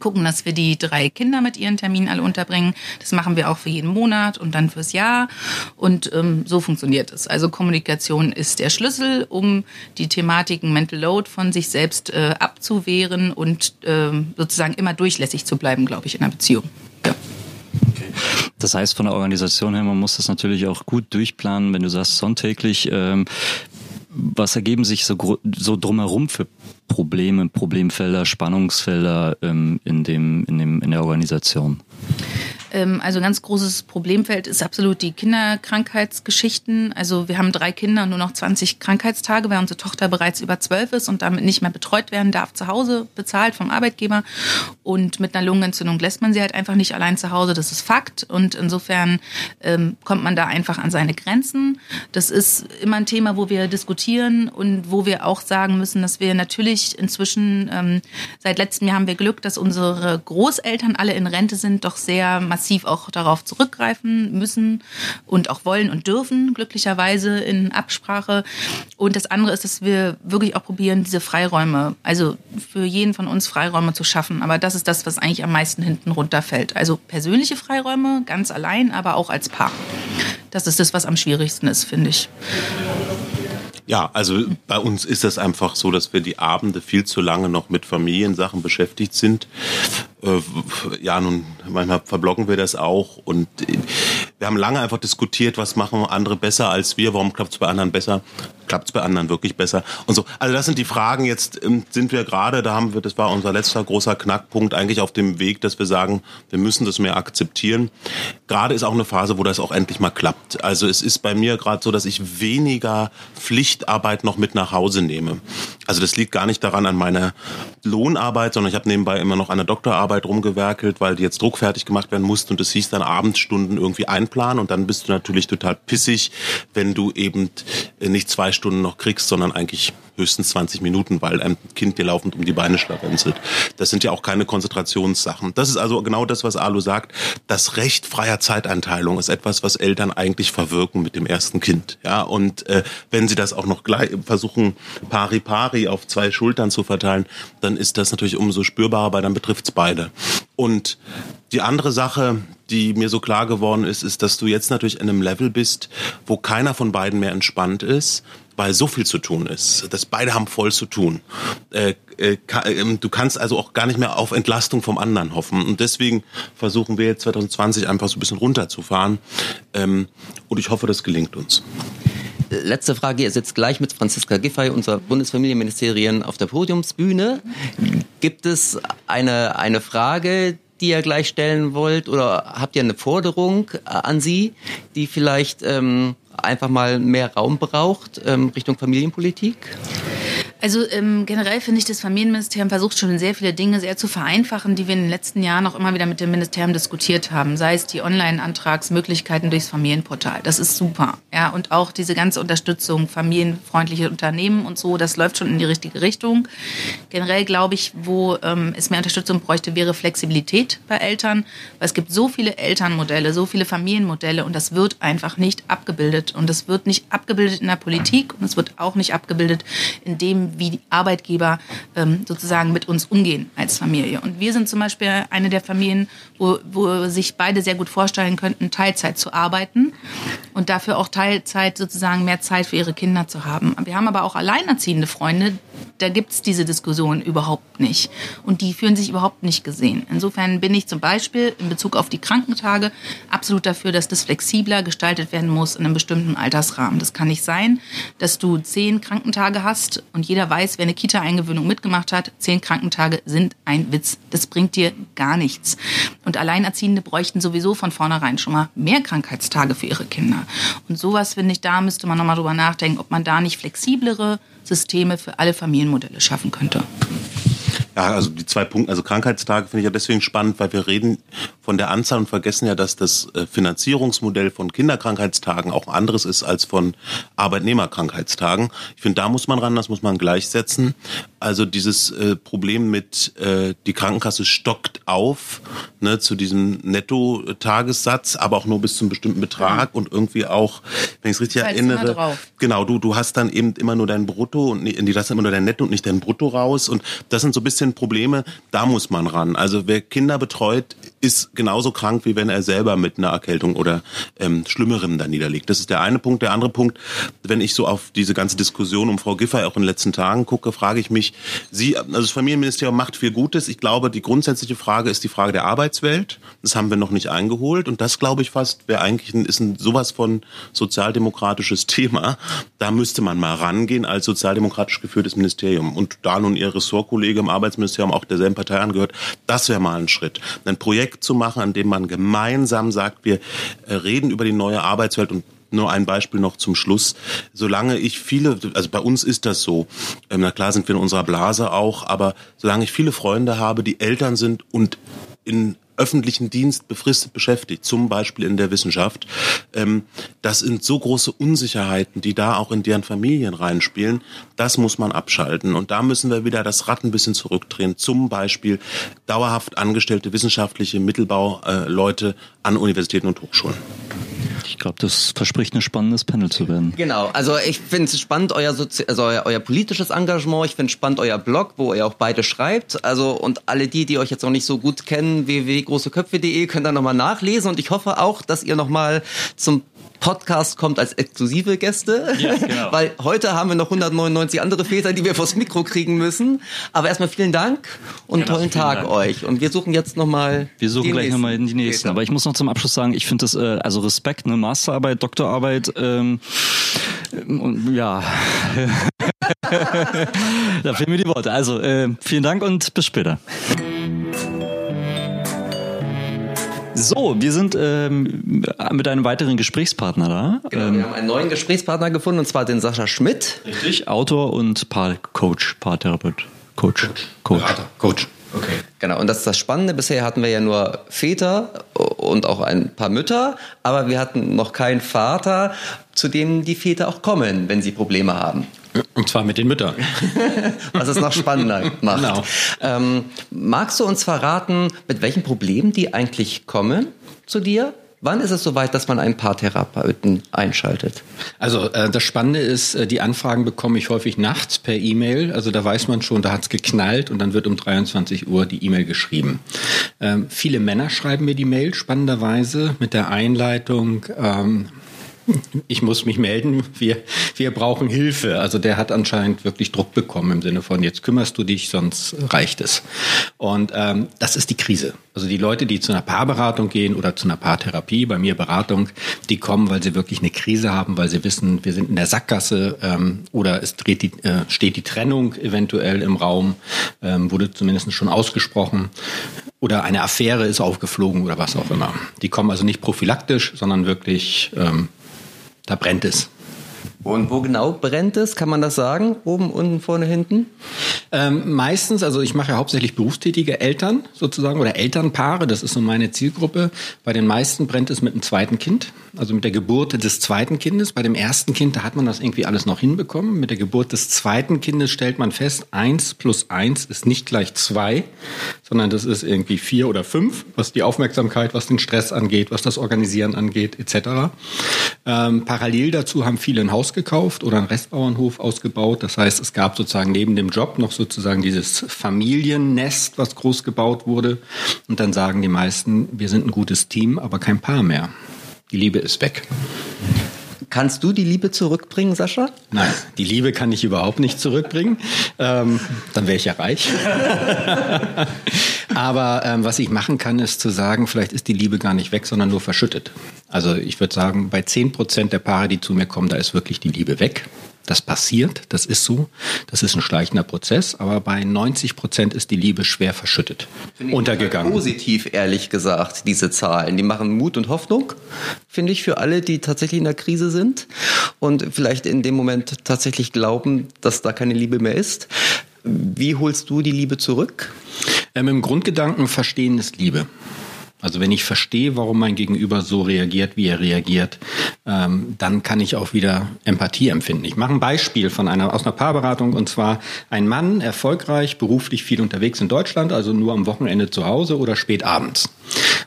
G: gucken, dass wir die drei Kinder mit ihren Terminen alle unterbringen. Das machen wir auch für jeden Monat und dann fürs Jahr. Und ähm, so funktioniert es. Also Kommunikation ist der Schlüssel, um die Thematiken Mental Load von sich selbst äh, abzuwehren und äh, sozusagen immer durchlässig zu bleiben, glaube ich, in einer Beziehung. Ja.
A: Das heißt, von der Organisation her, man muss das natürlich auch gut durchplanen, wenn du sagst, sonntäglich. Ähm, was ergeben sich so, so drumherum für Probleme, Problemfelder, Spannungsfelder ähm, in, dem, in, dem, in der Organisation?
G: Ähm, also ein ganz großes Problemfeld ist absolut die Kinderkrankheitsgeschichten. Also wir haben drei Kinder und nur noch 20 Krankheitstage, weil unsere Tochter bereits über zwölf ist und damit nicht mehr betreut werden darf zu Hause, bezahlt vom Arbeitgeber. Und mit einer Lungenentzündung lässt man sie halt einfach nicht allein zu Hause. Das ist Fakt. Und insofern ähm, kommt man da einfach an seine Grenzen. Das ist immer ein Thema, wo wir diskutieren und wo wir auch sagen müssen, dass wir natürlich inzwischen ähm, seit letztem Jahr haben wir Glück, dass unsere Großeltern alle in Rente sind, doch sehr massiv auch darauf zurückgreifen müssen und auch wollen und dürfen, glücklicherweise in Absprache. Und das andere ist, dass wir wirklich auch probieren, diese Freiräume, also für jeden von uns Freiräume zu schaffen. Aber das ist das, was eigentlich am meisten hinten runterfällt. Also persönliche Freiräume, ganz allein, aber auch als Paar. Das ist das, was am schwierigsten ist, finde ich.
F: Ja, also bei uns ist das einfach so, dass wir die Abende viel zu lange noch mit Familiensachen beschäftigt sind. Äh, ja, nun, manchmal verblocken wir das auch und äh, wir haben lange einfach diskutiert, was machen andere besser als wir, warum klappt es bei anderen besser, klappt es bei anderen wirklich besser und so. Also das sind die Fragen. Jetzt ähm, sind wir gerade, da haben wir, das war unser letzter großer Knackpunkt, eigentlich auf dem Weg, dass wir sagen, wir müssen das mehr akzeptieren. Gerade ist auch eine Phase, wo das auch endlich mal klappt. Also es ist bei mir gerade so, dass ich weniger Pflicht Schichtarbeit noch mit nach Hause nehme. Also das liegt gar nicht daran an meiner Lohnarbeit, sondern ich habe nebenbei immer noch an der Doktorarbeit rumgewerkelt, weil die jetzt druckfertig gemacht werden musste und es hieß dann Abendstunden irgendwie einplanen und dann bist du natürlich total pissig, wenn du eben nicht zwei Stunden noch kriegst, sondern eigentlich höchstens 20 Minuten, weil ein Kind dir laufend um die Beine schlawenzelt. Das sind ja auch keine Konzentrationssachen. Das ist also genau das, was Alu sagt. Das Recht freier Zeiteinteilung ist etwas, was Eltern eigentlich verwirken mit dem ersten Kind. Ja, und äh, wenn sie das auch noch gleich versuchen, pari pari auf zwei Schultern zu verteilen, dann ist das natürlich umso spürbarer, weil dann betrifft's beide. Und die andere Sache, die mir so klar geworden ist, ist, dass du jetzt natürlich in einem Level bist, wo keiner von beiden mehr entspannt ist, weil so viel zu tun ist. Das beide haben voll zu tun. Äh, äh, ähm, du kannst also auch gar nicht mehr auf Entlastung vom anderen hoffen. Und deswegen versuchen wir jetzt 2020 einfach so ein bisschen runterzufahren. Ähm, und ich hoffe, das gelingt uns.
B: Letzte Frage, ihr sitzt gleich mit Franziska Giffey, unserer Bundesfamilienministerin, auf der Podiumsbühne. Gibt es eine, eine Frage, die ihr gleich stellen wollt? Oder habt ihr eine Forderung an sie, die vielleicht ähm, einfach mal mehr Raum braucht ähm, Richtung Familienpolitik?
G: Also ähm, generell finde ich, das Familienministerium versucht schon sehr viele Dinge sehr zu vereinfachen, die wir in den letzten Jahren auch immer wieder mit dem Ministerium diskutiert haben. Sei es die Online-Antragsmöglichkeiten durchs Familienportal. Das ist super. Ja, und auch diese ganze Unterstützung, familienfreundliche Unternehmen und so, das läuft schon in die richtige Richtung. Generell glaube ich, wo ähm, es mehr Unterstützung bräuchte, wäre Flexibilität bei Eltern. Weil es gibt so viele Elternmodelle, so viele Familienmodelle und das wird einfach nicht abgebildet. Und das wird nicht abgebildet in der Politik und es wird auch nicht abgebildet in dem, wie die Arbeitgeber ähm, sozusagen mit uns umgehen als Familie. Und wir sind zum Beispiel eine der Familien, wo, wo sich beide sehr gut vorstellen könnten, Teilzeit zu arbeiten und dafür auch Teilzeit sozusagen mehr Zeit für ihre Kinder zu haben. Wir haben aber auch alleinerziehende Freunde, da gibt es diese Diskussion überhaupt nicht. Und die fühlen sich überhaupt nicht gesehen. Insofern bin ich zum Beispiel in Bezug auf die Krankentage absolut dafür, dass das flexibler gestaltet werden muss in einem bestimmten Altersrahmen. Das kann nicht sein, dass du zehn Krankentage hast und jeder weiß, wer eine Kita-Eingewöhnung mitgemacht hat, zehn Krankentage sind ein Witz. Das bringt dir gar nichts. Und Alleinerziehende bräuchten sowieso von vornherein schon mal mehr Krankheitstage für ihre Kinder. Und sowas, finde ich, da müsste man nochmal drüber nachdenken, ob man da nicht flexiblere Systeme für alle Familienmodelle schaffen könnte.
F: Ja, also die zwei Punkte, also Krankheitstage finde ich ja deswegen spannend, weil wir reden von der Anzahl und vergessen ja, dass das äh, Finanzierungsmodell von Kinderkrankheitstagen auch anderes ist als von Arbeitnehmerkrankheitstagen. Ich finde, da muss man ran, das muss man gleichsetzen. Also dieses äh, Problem mit äh, die Krankenkasse stockt auf ne, zu diesem Netto-Tagessatz, aber auch nur bis zum bestimmten Betrag mhm. und irgendwie auch, wenn ich es richtig erinnere, genau, du du hast dann eben immer nur dein Brutto und die lassen immer nur dein Netto und nicht dein Brutto raus und das sind so ein bisschen Probleme, da muss man ran. Also wer Kinder betreut, ist genauso krank, wie wenn er selber mit einer Erkältung oder ähm, Schlimmerem da niederliegt. Das ist der eine Punkt. Der andere Punkt, wenn ich so auf diese ganze Diskussion um Frau Giffey auch in den letzten Tagen gucke, frage ich mich, Sie, also das Familienministerium macht viel Gutes. Ich glaube, die grundsätzliche Frage ist die Frage der Arbeitswelt. Das haben wir noch nicht eingeholt und das glaube ich fast wäre eigentlich ein, ist ein sowas von sozialdemokratisches [LAUGHS] Thema. Da müsste man mal rangehen als sozialdemokratisch geführtes Ministerium und da nun Ihr Ressortkollege im Arbeitsministerium auch derselben Partei angehört, das wäre mal ein Schritt. Ein Projekt zu machen, an dem man gemeinsam sagt, wir äh, reden über die neue Arbeitswelt. Und nur ein Beispiel noch zum Schluss. Solange ich viele, also bei uns ist das so, ähm, na klar sind wir in unserer Blase auch, aber solange ich viele Freunde habe, die Eltern sind und in öffentlichen Dienst befristet beschäftigt, zum Beispiel in der Wissenschaft. Ähm, das sind so große Unsicherheiten, die da auch in deren Familien reinspielen. Das muss man abschalten. Und da müssen wir wieder das Rad ein bisschen zurückdrehen. Zum Beispiel dauerhaft angestellte wissenschaftliche Mittelbauleute an Universitäten und Hochschulen.
A: Ich glaube, das verspricht ein spannendes Panel zu werden.
B: Genau, also ich finde es spannend, euer, Sozi also euer, euer politisches Engagement. Ich finde spannend euer Blog, wo ihr auch beide schreibt. Also und alle die, die euch jetzt noch nicht so gut kennen, www.großeköpfe.de, können da nochmal nachlesen. Und ich hoffe auch, dass ihr nochmal zum Podcast kommt als exklusive Gäste, ja, genau. [LAUGHS] weil heute haben wir noch 199 andere Väter, die wir vors Mikro kriegen müssen. Aber erstmal vielen Dank und genau, tollen Tag Dank. euch. Und wir suchen jetzt nochmal.
A: Wir suchen gleich nochmal die nächsten. Väter. Aber ich muss noch zum Abschluss sagen, ich finde das äh, also Respekt, eine Masterarbeit, Doktorarbeit. Ähm, und, ja, [LAUGHS] da fehlen mir die Worte. Also äh, vielen Dank und bis später. So, wir sind ähm, mit einem weiteren Gesprächspartner da.
B: Genau, ähm, wir haben einen neuen Gesprächspartner gefunden, und zwar den Sascha Schmidt.
A: Richtig, Autor und Paarcoach, Paartherapeut.
B: Coach. Coach. Coach. Coach. Okay. Genau, und das ist das Spannende. Bisher hatten wir ja nur Väter und auch ein paar Mütter, aber wir hatten noch keinen Vater, zu dem die Väter auch kommen, wenn sie Probleme haben.
A: Und zwar mit den Müttern. [LAUGHS]
B: Was es noch spannender [LAUGHS] macht. Genau. Ähm, magst du uns verraten, mit welchen Problemen die eigentlich kommen zu dir? Wann ist es soweit, dass man einen Paartherapeuten einschaltet?
H: Also äh, das Spannende ist, äh, die Anfragen bekomme ich häufig nachts per E-Mail. Also da weiß man schon, da hat es geknallt und dann wird um 23 Uhr die E-Mail geschrieben. Ähm, viele Männer schreiben mir die Mail, spannenderweise, mit der Einleitung, ähm, ich muss mich melden, wir, wir brauchen Hilfe. Also der hat anscheinend wirklich Druck bekommen im Sinne von, jetzt kümmerst du dich, sonst reicht es. Und ähm, das ist die Krise. Also die Leute, die zu einer Paarberatung gehen oder zu einer Paartherapie, bei mir Beratung, die kommen, weil sie wirklich eine Krise haben, weil sie wissen, wir sind in der Sackgasse ähm, oder es dreht die, äh, steht die Trennung eventuell im Raum, ähm, wurde zumindest schon ausgesprochen oder eine Affäre ist aufgeflogen oder was auch immer. Die kommen also nicht prophylaktisch, sondern wirklich ähm, da brennt es.
B: Und wo genau brennt es? Kann man das sagen? Oben, unten, vorne, hinten?
H: Ähm, meistens, also ich mache ja hauptsächlich berufstätige Eltern sozusagen oder Elternpaare, das ist so meine Zielgruppe. Bei den meisten brennt es mit einem zweiten Kind, also mit der Geburt des zweiten Kindes. Bei dem ersten Kind, da hat man das irgendwie alles noch hinbekommen. Mit der Geburt des zweiten Kindes stellt man fest, eins plus eins ist nicht gleich zwei, sondern das ist irgendwie vier oder fünf, was die Aufmerksamkeit, was den Stress angeht, was das Organisieren angeht, etc. Ähm, parallel dazu haben viele ein Haus gekauft oder einen Restbauernhof ausgebaut. Das heißt, es gab sozusagen neben dem Job noch sozusagen dieses Familiennest, was groß gebaut wurde. Und dann sagen die meisten, wir sind ein gutes Team, aber kein Paar mehr. Die Liebe ist weg.
B: Kannst du die Liebe zurückbringen, Sascha?
H: Nein, die Liebe kann ich überhaupt nicht zurückbringen. Ähm, dann wäre ich ja reich. [LAUGHS] Aber ähm, was ich machen kann, ist zu sagen, vielleicht ist die Liebe gar nicht weg, sondern nur verschüttet. Also ich würde sagen, bei 10 Prozent der Paare, die zu mir kommen, da ist wirklich die Liebe weg. Das passiert, das ist so. Das ist ein schleichender Prozess, aber bei 90 Prozent ist die Liebe schwer verschüttet,
B: Finde untergegangen. Positiv, ehrlich gesagt, diese Zahlen. Die machen Mut und Hoffnung, finde ich, für alle, die tatsächlich in der Krise sind und vielleicht in dem Moment tatsächlich glauben, dass da keine Liebe mehr ist. Wie holst du die Liebe zurück?
H: Ähm, Im Grundgedanken verstehen ist Liebe. Also wenn ich verstehe, warum mein Gegenüber so reagiert, wie er reagiert, ähm, dann kann ich auch wieder Empathie empfinden. Ich mache ein Beispiel von einer aus einer Paarberatung und zwar ein Mann, erfolgreich, beruflich viel unterwegs in Deutschland, also nur am Wochenende zu Hause oder spät abends.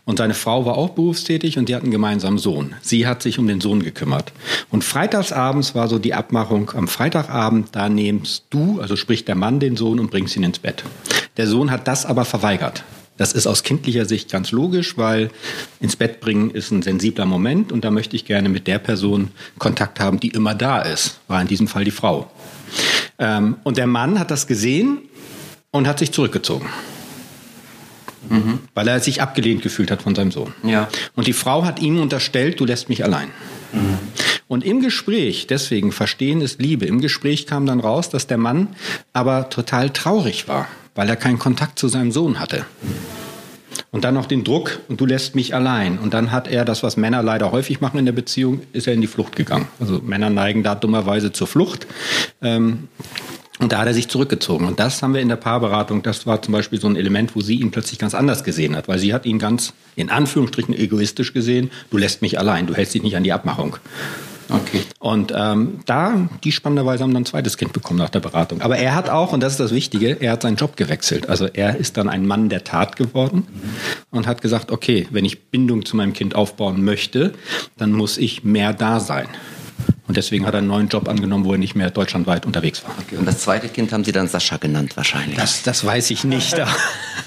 H: Und seine Frau war auch berufstätig und die hatten einen gemeinsamen Sohn. Sie hat sich um den Sohn gekümmert. Und freitagsabends war so die Abmachung, am Freitagabend, da nimmst du, also spricht der Mann den Sohn und bringst ihn ins Bett. Der Sohn hat das aber verweigert. Das ist aus kindlicher Sicht ganz logisch, weil ins Bett bringen ist ein sensibler Moment und da möchte ich gerne mit der Person Kontakt haben, die immer da ist. War in diesem Fall die Frau. Ähm, und der Mann hat das gesehen und hat sich zurückgezogen. Mhm. Weil er sich abgelehnt gefühlt hat von seinem Sohn. Ja. Und die Frau hat ihm unterstellt, du lässt mich allein. Mhm. Und im Gespräch, deswegen verstehen ist Liebe, im Gespräch kam dann raus, dass der Mann aber total traurig war weil er keinen Kontakt zu seinem Sohn hatte. Und dann noch den Druck, und du lässt mich allein. Und dann hat er das, was Männer leider häufig machen in der Beziehung, ist er in die Flucht gegangen. Also Männer neigen da dummerweise zur Flucht. Ähm, und da hat er sich zurückgezogen. Und das haben wir in der Paarberatung, das war zum Beispiel so ein Element, wo sie ihn plötzlich ganz anders gesehen hat, weil sie hat ihn ganz in Anführungsstrichen egoistisch gesehen, du lässt mich allein, du hältst dich nicht an die Abmachung. Okay. Und ähm, da, die spannenderweise haben dann ein zweites Kind bekommen nach der Beratung. Aber er hat auch, und das ist das Wichtige, er hat seinen Job gewechselt. Also er ist dann ein Mann der Tat geworden und hat gesagt, okay, wenn ich Bindung zu meinem Kind aufbauen möchte, dann muss ich mehr da sein. Und deswegen hat er einen neuen Job angenommen, wo er nicht mehr deutschlandweit unterwegs war.
B: Okay, und das zweite Kind haben Sie dann Sascha genannt wahrscheinlich?
H: Das, das weiß ich nicht. [LAUGHS]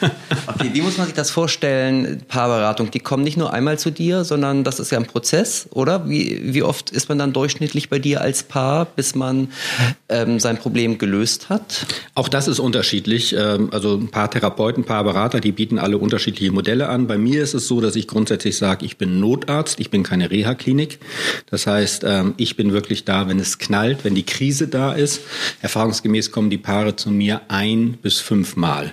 H: [LAUGHS]
B: okay, wie muss man sich das vorstellen, Paarberatung? Die kommen nicht nur einmal zu dir, sondern das ist ja ein Prozess, oder? Wie, wie oft ist man dann durchschnittlich bei dir als Paar, bis man ähm, sein Problem gelöst hat?
H: Auch das ist unterschiedlich. Ähm, also ein paar Therapeuten, ein paar Berater, die bieten alle unterschiedliche Modelle an. Bei mir ist es so, dass ich grundsätzlich sage, ich bin Notarzt, ich bin keine Reha-Klinik. Das heißt, ähm, ich bin wirklich da, wenn es knallt, wenn die Krise da ist. Erfahrungsgemäß kommen die Paare zu mir ein bis fünfmal.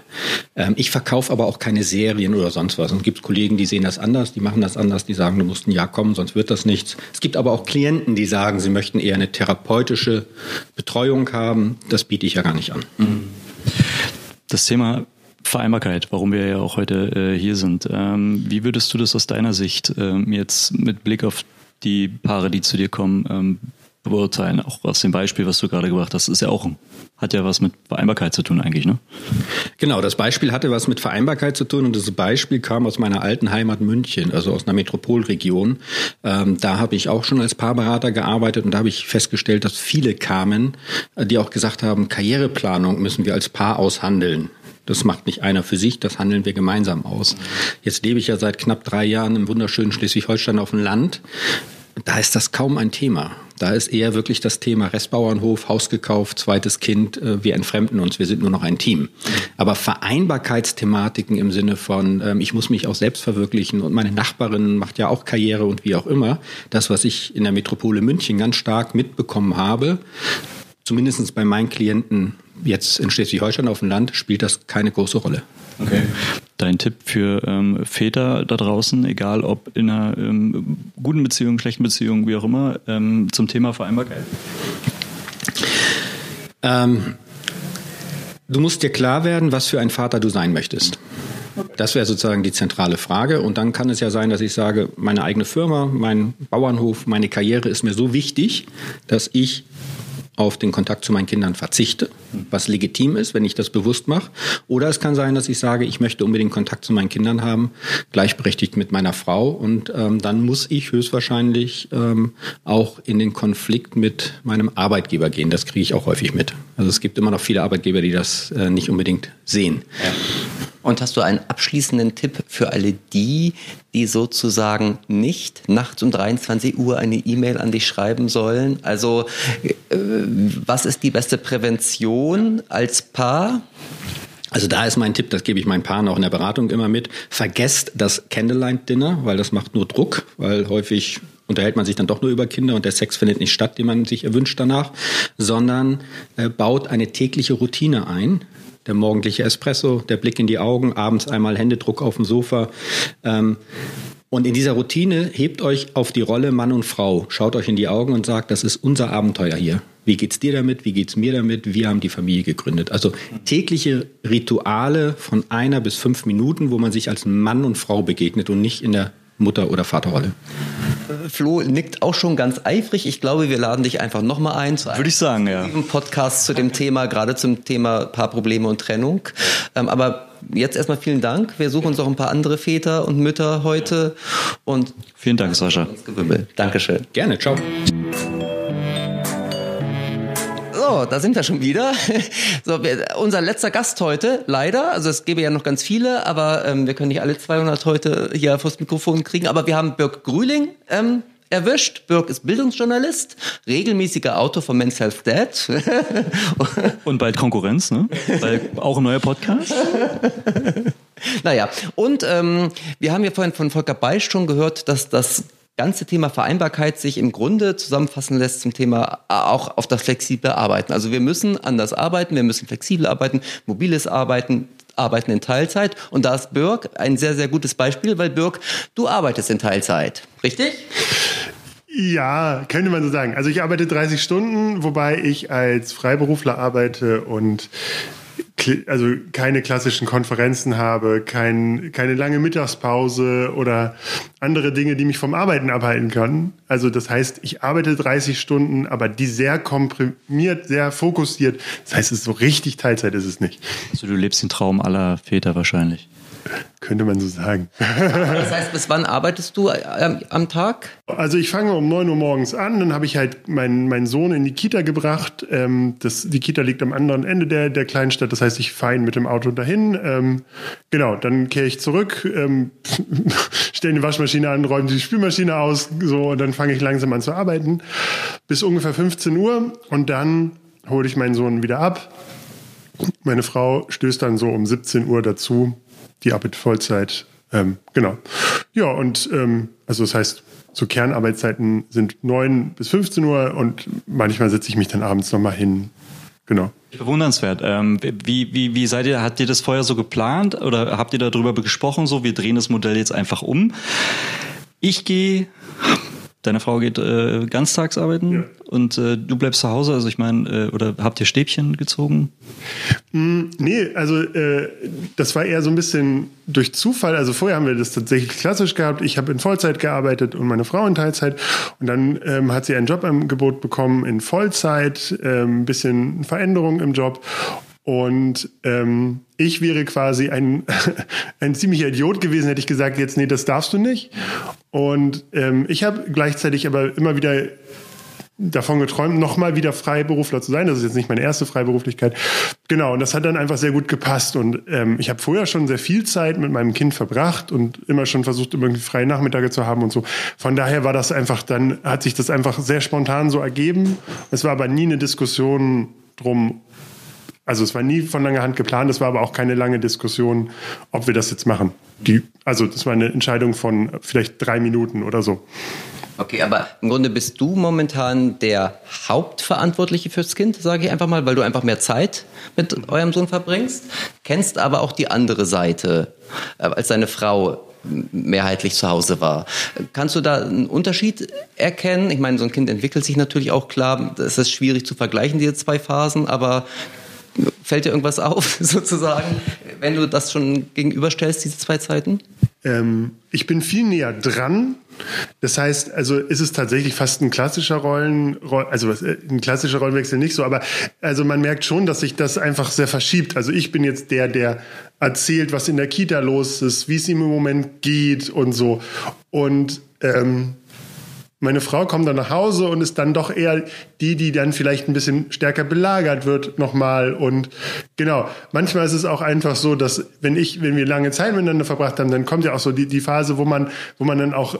H: Ähm, ich verkaufe aber auch keine Serien oder sonst was. Und es gibt Kollegen, die sehen das anders, die machen das anders, die sagen, du musst ein Jahr kommen, sonst wird das nichts. Es gibt aber auch Klienten, die sagen, sie möchten eher eine therapeutische Betreuung haben. Das biete ich ja gar nicht an.
A: Das Thema Vereinbarkeit, warum wir ja auch heute äh, hier sind. Ähm, wie würdest du das aus deiner Sicht ähm, jetzt mit Blick auf die Paare, die zu dir kommen, ähm, beurteilen. Auch aus dem Beispiel, was du gerade gebracht hast, ist ja auch hat ja was mit Vereinbarkeit zu tun eigentlich, ne?
H: Genau, das Beispiel hatte was mit Vereinbarkeit zu tun und das Beispiel kam aus meiner alten Heimat München, also aus einer Metropolregion. Ähm, da habe ich auch schon als Paarberater gearbeitet und da habe ich festgestellt, dass viele kamen, äh, die auch gesagt haben, Karriereplanung müssen wir als Paar aushandeln. Das macht nicht einer für sich, das handeln wir gemeinsam aus. Jetzt lebe ich ja seit knapp drei Jahren im wunderschönen Schleswig-Holstein auf dem Land. Da ist das kaum ein Thema. Da ist eher wirklich das Thema Restbauernhof, Haus gekauft, zweites Kind, äh, wir entfremden uns, wir sind nur noch ein Team. Aber Vereinbarkeitsthematiken im Sinne von, ähm, ich muss mich auch selbst verwirklichen und meine Nachbarin macht ja auch Karriere und wie auch immer, das, was ich in der Metropole München ganz stark mitbekommen habe, zumindest bei meinen Klienten jetzt in Schleswig-Holstein auf dem Land, spielt das keine große Rolle.
A: Okay. Dein Tipp für ähm, Väter da draußen, egal ob in einer ähm, guten Beziehung, schlechten Beziehung, wie auch immer, ähm, zum Thema Vereinbarkeit?
H: Ähm, du musst dir klar werden, was für ein Vater du sein möchtest. Das wäre sozusagen die zentrale Frage. Und dann kann es ja sein, dass ich sage, meine eigene Firma, mein Bauernhof, meine Karriere ist mir so wichtig, dass ich auf den Kontakt zu meinen Kindern verzichte, was legitim ist, wenn ich das bewusst mache. Oder es kann sein, dass ich sage, ich möchte unbedingt Kontakt zu meinen Kindern haben, gleichberechtigt mit meiner Frau. Und ähm, dann muss ich höchstwahrscheinlich ähm, auch in den Konflikt mit meinem Arbeitgeber gehen. Das kriege ich auch häufig mit. Also es gibt immer noch viele Arbeitgeber, die das äh, nicht unbedingt sehen. Ja.
B: Und hast du einen abschließenden Tipp für alle die, die sozusagen nicht nachts um 23 Uhr eine E-Mail an dich schreiben sollen? Also äh, was ist die beste Prävention als Paar?
H: Also da ist mein Tipp, das gebe ich meinen Paaren auch in der Beratung immer mit. Vergesst das Candlelight Dinner, weil das macht nur Druck, weil häufig unterhält man sich dann doch nur über Kinder und der Sex findet nicht statt, den man sich erwünscht danach, sondern äh, baut eine tägliche Routine ein, der morgendliche Espresso, der Blick in die Augen, abends einmal Händedruck auf dem Sofa. Ähm, und in dieser Routine hebt euch auf die Rolle Mann und Frau, schaut euch in die Augen und sagt, das ist unser Abenteuer hier. Wie geht's dir damit? Wie geht's mir damit? Wir haben die Familie gegründet. Also tägliche Rituale von einer bis fünf Minuten, wo man sich als Mann und Frau begegnet und nicht in der Mutter- oder Vaterrolle.
B: Flo nickt auch schon ganz eifrig. Ich glaube, wir laden dich einfach nochmal ein zu
A: einem sagen, ja.
B: Podcast zu dem Thema, gerade zum Thema Paarprobleme und Trennung. Ähm, aber jetzt erstmal vielen Dank. Wir suchen uns auch ein paar andere Väter und Mütter heute. Und
A: vielen Dank, Sascha.
B: Dankeschön.
H: Gerne, ciao.
B: So, da sind wir schon wieder. [LAUGHS] So, wir, unser letzter Gast heute, leider. Also es gäbe ja noch ganz viele, aber ähm, wir können nicht alle 200 heute hier vors Mikrofon kriegen. Aber wir haben Birk Grühling ähm, erwischt. Birk ist Bildungsjournalist, regelmäßiger Autor von Men's Health Dad. [LAUGHS]
A: Und bald Konkurrenz, ne? Weil auch ein neuer Podcast. [LAUGHS]
B: Naja, und ähm, wir haben ja vorhin von Volker Beisch schon gehört, dass das ganze Thema Vereinbarkeit sich im Grunde zusammenfassen lässt zum Thema äh, auch auf das flexible Arbeiten. Also wir müssen anders arbeiten, wir müssen flexibel arbeiten, mobiles Arbeiten, arbeiten in Teilzeit. Und da ist Birk ein sehr, sehr gutes Beispiel, weil Birk, du arbeitest in Teilzeit, richtig?
I: Ja, könnte man so sagen. Also ich arbeite 30 Stunden, wobei ich als Freiberufler arbeite und also keine klassischen Konferenzen habe, kein, keine lange Mittagspause oder andere Dinge, die mich vom Arbeiten abhalten können. Also das heißt, ich arbeite 30 Stunden, aber die sehr komprimiert, sehr fokussiert. Das heißt, es ist so richtig Teilzeit ist es nicht.
A: Also du lebst den Traum aller Väter wahrscheinlich.
I: Könnte man so sagen.
B: Das heißt, bis wann arbeitest du ähm, am Tag?
I: Also ich fange um 9 Uhr morgens an, dann habe ich halt meinen, meinen Sohn in die Kita gebracht. Ähm, das, die Kita liegt am anderen Ende der, der Kleinstadt, das heißt, ich fahre ihn mit dem Auto dahin. Ähm, genau, dann kehre ich zurück, ähm, [LAUGHS] stelle die Waschmaschine an, räume die Spülmaschine aus, so, und dann fange ich langsam an zu arbeiten. Bis ungefähr 15 Uhr und dann hole ich meinen Sohn wieder ab. Meine Frau stößt dann so um 17 Uhr dazu die Arbeit Vollzeit. Ähm, genau. Ja, und ähm, also das heißt, so Kernarbeitszeiten sind 9 bis 15 Uhr und manchmal setze ich mich dann abends nochmal hin. Genau.
A: Bewundernswert. Ähm, wie, wie, wie seid ihr, habt ihr das vorher so geplant oder habt ihr darüber gesprochen, so wir drehen das Modell jetzt einfach um? Ich gehe Deine Frau geht äh, ganztags arbeiten ja. und äh, du bleibst zu Hause. Also ich meine, äh, oder habt ihr Stäbchen gezogen?
I: Mm, nee, also äh, das war eher so ein bisschen durch Zufall. Also vorher haben wir das tatsächlich klassisch gehabt. Ich habe in Vollzeit gearbeitet und meine Frau in Teilzeit. Und dann ähm, hat sie ein Jobangebot bekommen in Vollzeit, ähm, ein bisschen Veränderung im Job. Und ähm, ich wäre quasi ein, [LAUGHS] ein ziemlicher Idiot gewesen, hätte ich gesagt, jetzt nee, das darfst du nicht. Und ähm, ich habe gleichzeitig aber immer wieder davon geträumt, nochmal wieder Freiberufler zu sein. Das ist jetzt nicht meine erste Freiberuflichkeit. Genau, und das hat dann einfach sehr gut gepasst. Und ähm, ich habe vorher schon sehr viel Zeit mit meinem Kind verbracht und immer schon versucht, irgendwie freie Nachmittage zu haben und so. Von daher war das einfach, dann hat sich das einfach sehr spontan so ergeben. Es war aber nie eine Diskussion drum, also es war nie von langer Hand geplant, es war aber auch keine lange Diskussion, ob wir das jetzt machen. Die, also das war eine Entscheidung von vielleicht drei Minuten oder so.
B: Okay, aber im Grunde bist du momentan der Hauptverantwortliche fürs Kind, sage ich einfach mal, weil du einfach mehr Zeit mit eurem Sohn verbringst, kennst aber auch die andere Seite, äh, als deine Frau mehrheitlich zu Hause war. Kannst du da einen Unterschied erkennen? Ich meine, so ein Kind entwickelt sich natürlich auch klar. Es ist schwierig zu vergleichen, diese zwei Phasen, aber Fällt dir irgendwas auf, [LAUGHS] sozusagen, wenn du das schon gegenüberstellst, diese zwei Zeiten?
I: Ähm, ich bin viel näher dran. Das heißt, also ist es tatsächlich fast ein klassischer Rollen, also äh, ein klassischer Rollenwechsel nicht so, aber also man merkt schon, dass sich das einfach sehr verschiebt. Also ich bin jetzt der, der erzählt, was in der Kita los ist, wie es ihm im Moment geht und so. Und ähm, meine Frau kommt dann nach Hause und ist dann doch eher die, die dann vielleicht ein bisschen stärker belagert wird nochmal. Und genau, manchmal ist es auch einfach so, dass wenn ich, wenn wir lange Zeit miteinander verbracht haben, dann kommt ja auch so die, die Phase, wo man, wo man dann auch,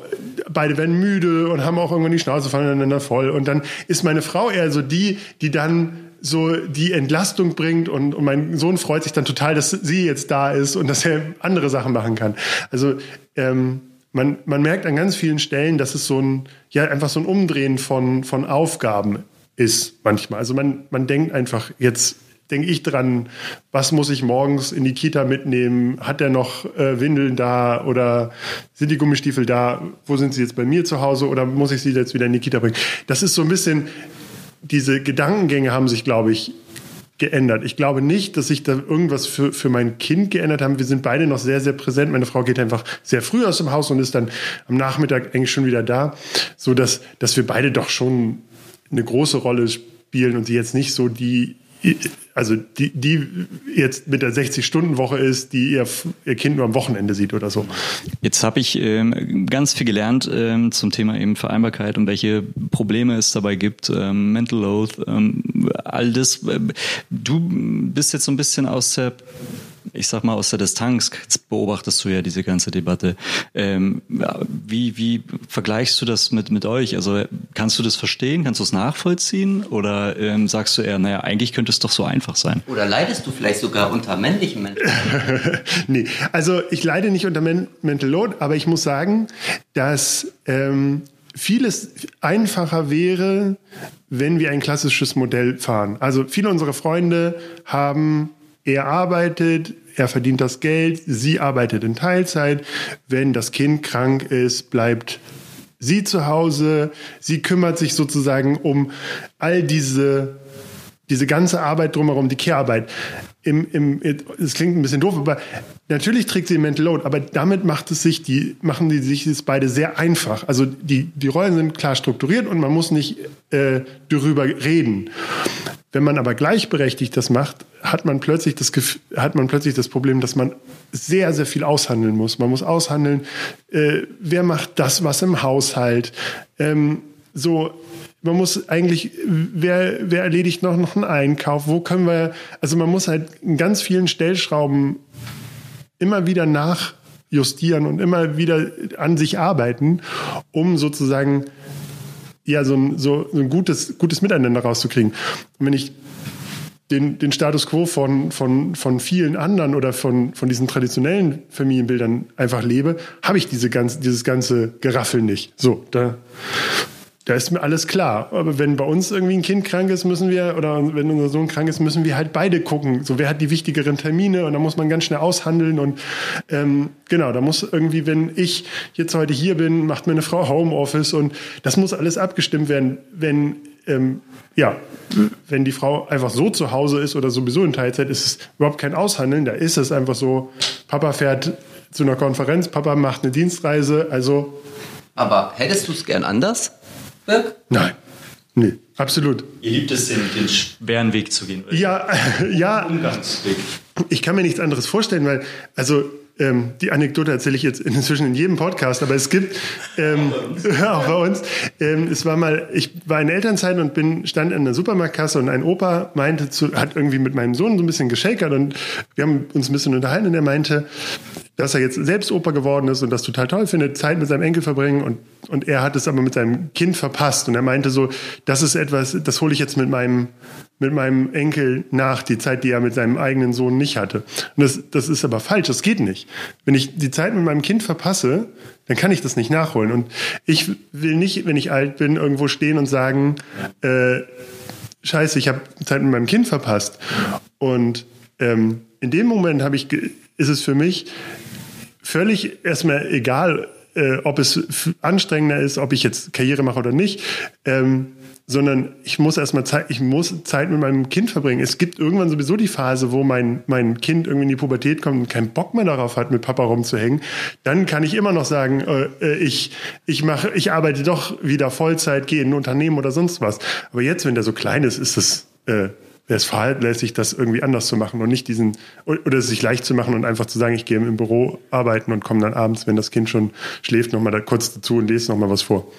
I: beide werden müde und haben auch irgendwann die Schnauze voneinander voll. Und dann ist meine Frau eher so die, die dann so die Entlastung bringt und, und mein Sohn freut sich dann total, dass sie jetzt da ist und dass er andere Sachen machen kann. Also ähm, man, man merkt an ganz vielen Stellen, dass es so ein, ja, einfach so ein Umdrehen von, von Aufgaben ist manchmal. Also man, man denkt einfach, jetzt denke ich dran, was muss ich morgens in die Kita mitnehmen? Hat er noch äh, Windeln da oder sind die Gummistiefel da? Wo sind sie jetzt bei mir zu Hause oder muss ich sie jetzt wieder in die Kita bringen? Das ist so ein bisschen, diese Gedankengänge haben sich, glaube ich, geändert. Ich glaube nicht, dass sich da irgendwas für, für mein Kind geändert haben. Wir sind beide noch sehr, sehr präsent. Meine Frau geht einfach sehr früh aus dem Haus und ist dann am Nachmittag eigentlich schon wieder da, so dass, dass wir beide doch schon eine große Rolle spielen und sie jetzt nicht so die also die, die jetzt mit der 60-Stunden-Woche ist, die ihr, ihr Kind nur am Wochenende sieht oder so.
A: Jetzt habe ich ähm, ganz viel gelernt ähm, zum Thema eben Vereinbarkeit und welche Probleme es dabei gibt, ähm, Mental Load, ähm, all das. Du bist jetzt so ein bisschen aus der ich sag mal, aus der Distanz beobachtest du ja diese ganze Debatte. Ähm, wie, wie vergleichst du das mit, mit euch? Also kannst du das verstehen? Kannst du es nachvollziehen? Oder ähm, sagst du eher, naja, eigentlich könnte es doch so einfach sein?
B: Oder leidest du vielleicht sogar unter männlichen Menschen? [LAUGHS]
I: nee, also ich leide nicht unter Men Mental Load, aber ich muss sagen, dass ähm, vieles einfacher wäre, wenn wir ein klassisches Modell fahren. Also viele unserer Freunde haben er arbeitet, er verdient das Geld, sie arbeitet in Teilzeit. Wenn das Kind krank ist, bleibt sie zu Hause. Sie kümmert sich sozusagen um all diese, diese ganze Arbeit drumherum, die Care-Arbeit. Im, im, es klingt ein bisschen doof, aber natürlich trägt sie Mental Load, aber damit macht es sich die, machen die sich das beide sehr einfach. Also die, die Rollen sind klar strukturiert und man muss nicht äh, darüber reden. Wenn man aber gleichberechtigt das macht, hat man plötzlich das hat man plötzlich das Problem, dass man sehr sehr viel aushandeln muss. Man muss aushandeln, äh, wer macht das was im Haushalt. Ähm, so man muss eigentlich, wer, wer erledigt noch, noch einen Einkauf? Wo können wir, also man muss halt in ganz vielen Stellschrauben immer wieder nachjustieren und immer wieder an sich arbeiten, um sozusagen ja, so ein, so ein gutes, gutes Miteinander rauszukriegen. Und wenn ich den, den Status quo von, von, von vielen anderen oder von, von diesen traditionellen Familienbildern einfach lebe, habe ich diese ganz, dieses ganze Geraffel nicht. So, da da ist mir alles klar. Aber wenn bei uns irgendwie ein Kind krank ist, müssen wir, oder wenn unser Sohn krank ist, müssen wir halt beide gucken. So, wer hat die wichtigeren Termine? Und da muss man ganz schnell aushandeln. Und ähm, genau, da muss irgendwie, wenn ich jetzt heute hier bin, macht meine Frau Homeoffice und das muss alles abgestimmt werden. Wenn ähm, ja, wenn die Frau einfach so zu Hause ist oder sowieso in Teilzeit, ist es überhaupt kein Aushandeln. Da ist es einfach so, Papa fährt zu einer Konferenz, Papa macht eine Dienstreise, also.
B: Aber hättest du es gern anders?
I: Birk? Nein. Nee, absolut.
A: Ihr liebt es, den, den schweren Weg zu gehen.
I: Oder? Ja, [LAUGHS] ja. Umgangsweg. Ich kann mir nichts anderes vorstellen, weil, also ähm, die Anekdote erzähle ich jetzt [LAUGHS] inzwischen in jedem Podcast, aber es gibt ähm, [LAUGHS] auch bei uns. Ähm, es war mal, ich war in Elternzeit und bin stand in der Supermarktkasse und ein Opa meinte zu, hat irgendwie mit meinem Sohn so ein bisschen geschakert und wir haben uns ein bisschen unterhalten und er meinte, dass er jetzt selbst Opa geworden ist und das total toll findet, Zeit mit seinem Enkel verbringen und, und er hat es aber mit seinem Kind verpasst und er meinte so, das ist etwas, das hole ich jetzt mit meinem, mit meinem Enkel nach, die Zeit, die er mit seinem eigenen Sohn nicht hatte. Und das, das ist aber falsch, das geht nicht. Wenn ich die Zeit mit meinem Kind verpasse, dann kann ich das nicht nachholen. Und ich will nicht, wenn ich alt bin, irgendwo stehen und sagen, äh, scheiße, ich habe Zeit mit meinem Kind verpasst. Und ähm, in dem Moment habe ich, ist es für mich völlig erstmal egal, äh, ob es anstrengender ist, ob ich jetzt Karriere mache oder nicht, ähm, sondern ich muss erstmal Zeit, ich muss Zeit mit meinem Kind verbringen. Es gibt irgendwann sowieso die Phase, wo mein, mein Kind irgendwie in die Pubertät kommt und keinen Bock mehr darauf hat, mit Papa rumzuhängen. Dann kann ich immer noch sagen, äh, äh ich, ich mache, ich arbeite doch wieder Vollzeit, gehe in ein Unternehmen oder sonst was. Aber jetzt, wenn der so klein ist, ist es, äh, wäre es fahrlässig, das irgendwie anders zu machen und nicht diesen, oder es sich leicht zu machen und einfach zu sagen, ich gehe im Büro arbeiten und komme dann abends, wenn das Kind schon schläft, nochmal da kurz dazu und lese nochmal was vor.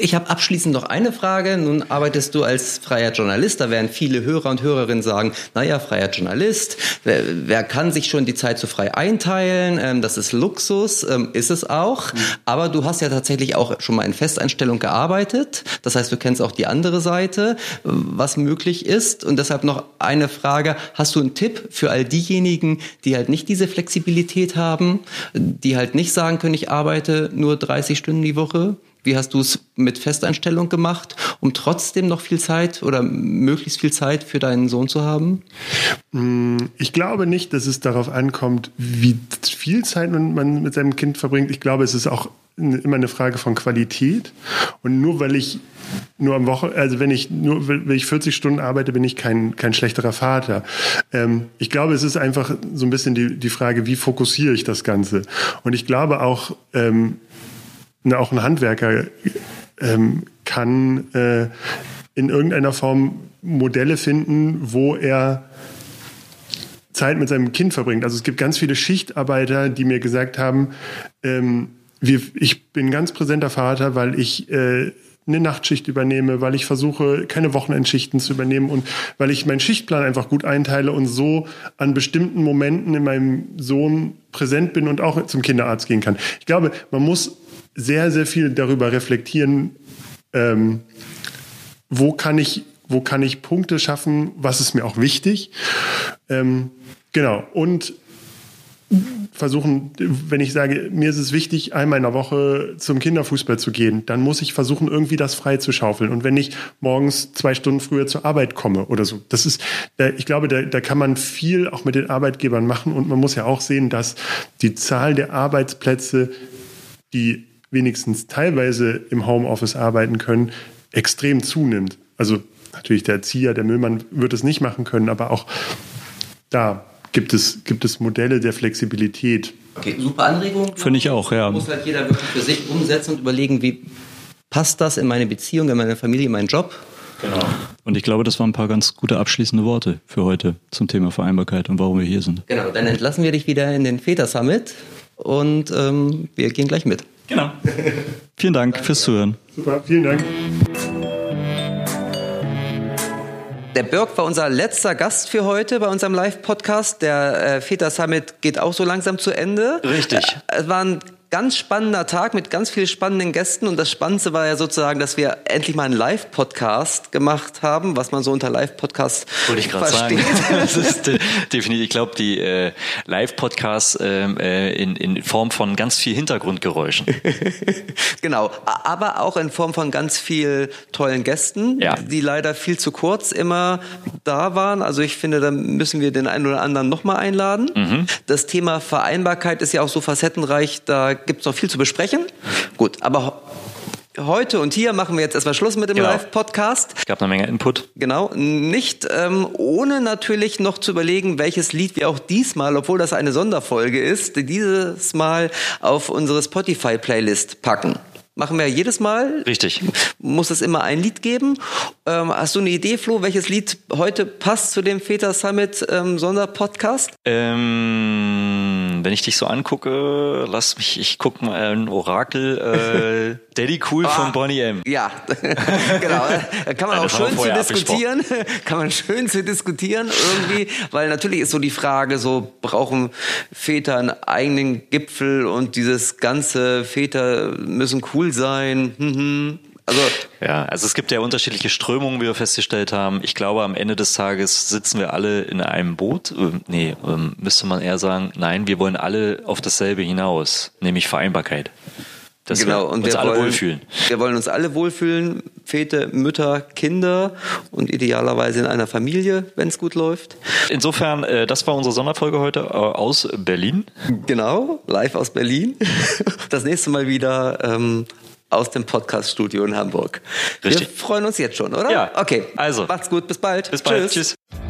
B: Ich habe abschließend noch eine Frage. Nun arbeitest du als freier Journalist. Da werden viele Hörer und Hörerinnen sagen, naja, freier Journalist, wer, wer kann sich schon die Zeit so frei einteilen? Ähm, das ist Luxus, ähm, ist es auch. Mhm. Aber du hast ja tatsächlich auch schon mal in Festeinstellung gearbeitet. Das heißt, du kennst auch die andere Seite, was möglich ist. Und deshalb noch eine Frage. Hast du einen Tipp für all diejenigen, die halt nicht diese Flexibilität haben, die halt nicht sagen können, ich arbeite nur 30 Stunden die Woche? Wie hast du es mit Festeinstellung gemacht, um trotzdem noch viel Zeit oder möglichst viel Zeit für deinen Sohn zu haben?
I: Mm, ich glaube nicht, dass es darauf ankommt, wie viel Zeit man mit seinem Kind verbringt. Ich glaube, es ist auch immer eine Frage von Qualität. Und nur weil ich nur am Woche, also wenn ich nur wenn ich 40 Stunden arbeite, bin ich kein, kein schlechterer Vater. Ähm, ich glaube, es ist einfach so ein bisschen die, die Frage, wie fokussiere ich das Ganze? Und ich glaube auch, ähm, auch ein Handwerker ähm, kann äh, in irgendeiner Form Modelle finden, wo er Zeit mit seinem Kind verbringt. Also es gibt ganz viele Schichtarbeiter, die mir gesagt haben, ähm, wir, ich bin ganz präsenter Vater, weil ich äh, eine Nachtschicht übernehme, weil ich versuche, keine Wochenendschichten zu übernehmen und weil ich meinen Schichtplan einfach gut einteile und so an bestimmten Momenten in meinem Sohn präsent bin und auch zum Kinderarzt gehen kann. Ich glaube, man muss sehr, sehr viel darüber reflektieren, ähm, wo kann ich, wo kann ich Punkte schaffen, was ist mir auch wichtig. Ähm, genau. Und versuchen, wenn ich sage, mir ist es wichtig, einmal in der Woche zum Kinderfußball zu gehen, dann muss ich versuchen, irgendwie das frei zu schaufeln. Und wenn ich morgens zwei Stunden früher zur Arbeit komme oder so, das ist, ich glaube, da, da kann man viel auch mit den Arbeitgebern machen. Und man muss ja auch sehen, dass die Zahl der Arbeitsplätze, die wenigstens teilweise im Homeoffice arbeiten können, extrem zunimmt. Also natürlich der Erzieher, der Müllmann wird es nicht machen können, aber auch da gibt es, gibt es Modelle der Flexibilität.
B: Okay, super Anregung.
A: Finde ich auch, ja.
B: Muss halt jeder wirklich für sich umsetzen und überlegen, wie passt das in meine Beziehung, in meine Familie, in meinen Job.
A: Genau. Und ich glaube, das waren ein paar ganz gute abschließende Worte für heute zum Thema Vereinbarkeit und warum wir hier sind.
B: Genau, dann entlassen wir dich wieder in den Väter Summit und ähm, wir gehen gleich mit.
A: Genau. [LAUGHS] Vielen Dank Danke. fürs Zuhören.
I: Super, vielen Dank.
B: Der Birk war unser letzter Gast für heute bei unserem Live-Podcast. Der äh, Väter Summit geht auch so langsam zu Ende.
A: Richtig.
B: Äh, es waren ganz spannender Tag mit ganz vielen spannenden Gästen und das Spannendste war ja sozusagen, dass wir endlich mal einen Live-Podcast gemacht haben, was man so unter Live-Podcast
A: Wollte ich gerade sagen. [LAUGHS] das ist äh, definitiv, ich glaube, die äh, Live-Podcasts ähm, äh, in, in Form von ganz viel Hintergrundgeräuschen. [LAUGHS]
B: genau, aber auch in Form von ganz viel tollen Gästen, ja. die leider viel zu kurz immer da waren. Also ich finde, da müssen wir den einen oder anderen nochmal einladen. Mhm. Das Thema Vereinbarkeit ist ja auch so facettenreich, da gibt es noch viel zu besprechen. Gut, aber heute und hier machen wir jetzt erstmal Schluss mit dem genau. Live-Podcast.
A: Es gab eine Menge Input.
B: Genau, nicht ähm, ohne natürlich noch zu überlegen, welches Lied wir auch diesmal, obwohl das eine Sonderfolge ist, dieses Mal auf unsere Spotify-Playlist packen. Machen wir jedes Mal.
A: Richtig.
B: Muss es immer ein Lied geben. Ähm, hast du eine Idee, Flo, welches Lied heute passt zu dem Väter Summit ähm, Sonderpodcast?
A: Ähm, wenn ich dich so angucke, lass mich, ich gucke mal ein Orakel. Äh, [LAUGHS] Daddy Cool ah, von Bonnie M.
B: Ja, [LAUGHS] genau. Da kann man auch schön zu diskutieren. [LAUGHS] kann man schön zu diskutieren irgendwie, weil natürlich ist so die Frage, so brauchen Väter einen eigenen Gipfel und dieses ganze Väter müssen cool cool sein. Mhm.
A: Also ja, also es gibt ja unterschiedliche Strömungen, wie wir festgestellt haben. Ich glaube, am Ende des Tages sitzen wir alle in einem Boot. Ähm, nee, ähm, müsste man eher sagen, nein, wir wollen alle auf dasselbe hinaus, nämlich Vereinbarkeit.
B: Dass genau, wir und uns wir alle wollen, wohlfühlen. Wir wollen uns alle wohlfühlen, Väter, Mütter, Kinder und idealerweise in einer Familie, wenn es gut läuft.
A: Insofern, äh, das war unsere Sonderfolge heute äh, aus Berlin.
B: Genau, live aus Berlin. [LAUGHS] Das nächste Mal wieder ähm, aus dem Podcaststudio in Hamburg. Richtig. Wir freuen uns jetzt schon, oder?
A: Ja.
B: Okay.
A: Also.
B: Macht's gut, bis bald.
A: Bis bald. Tschüss. Tschüss.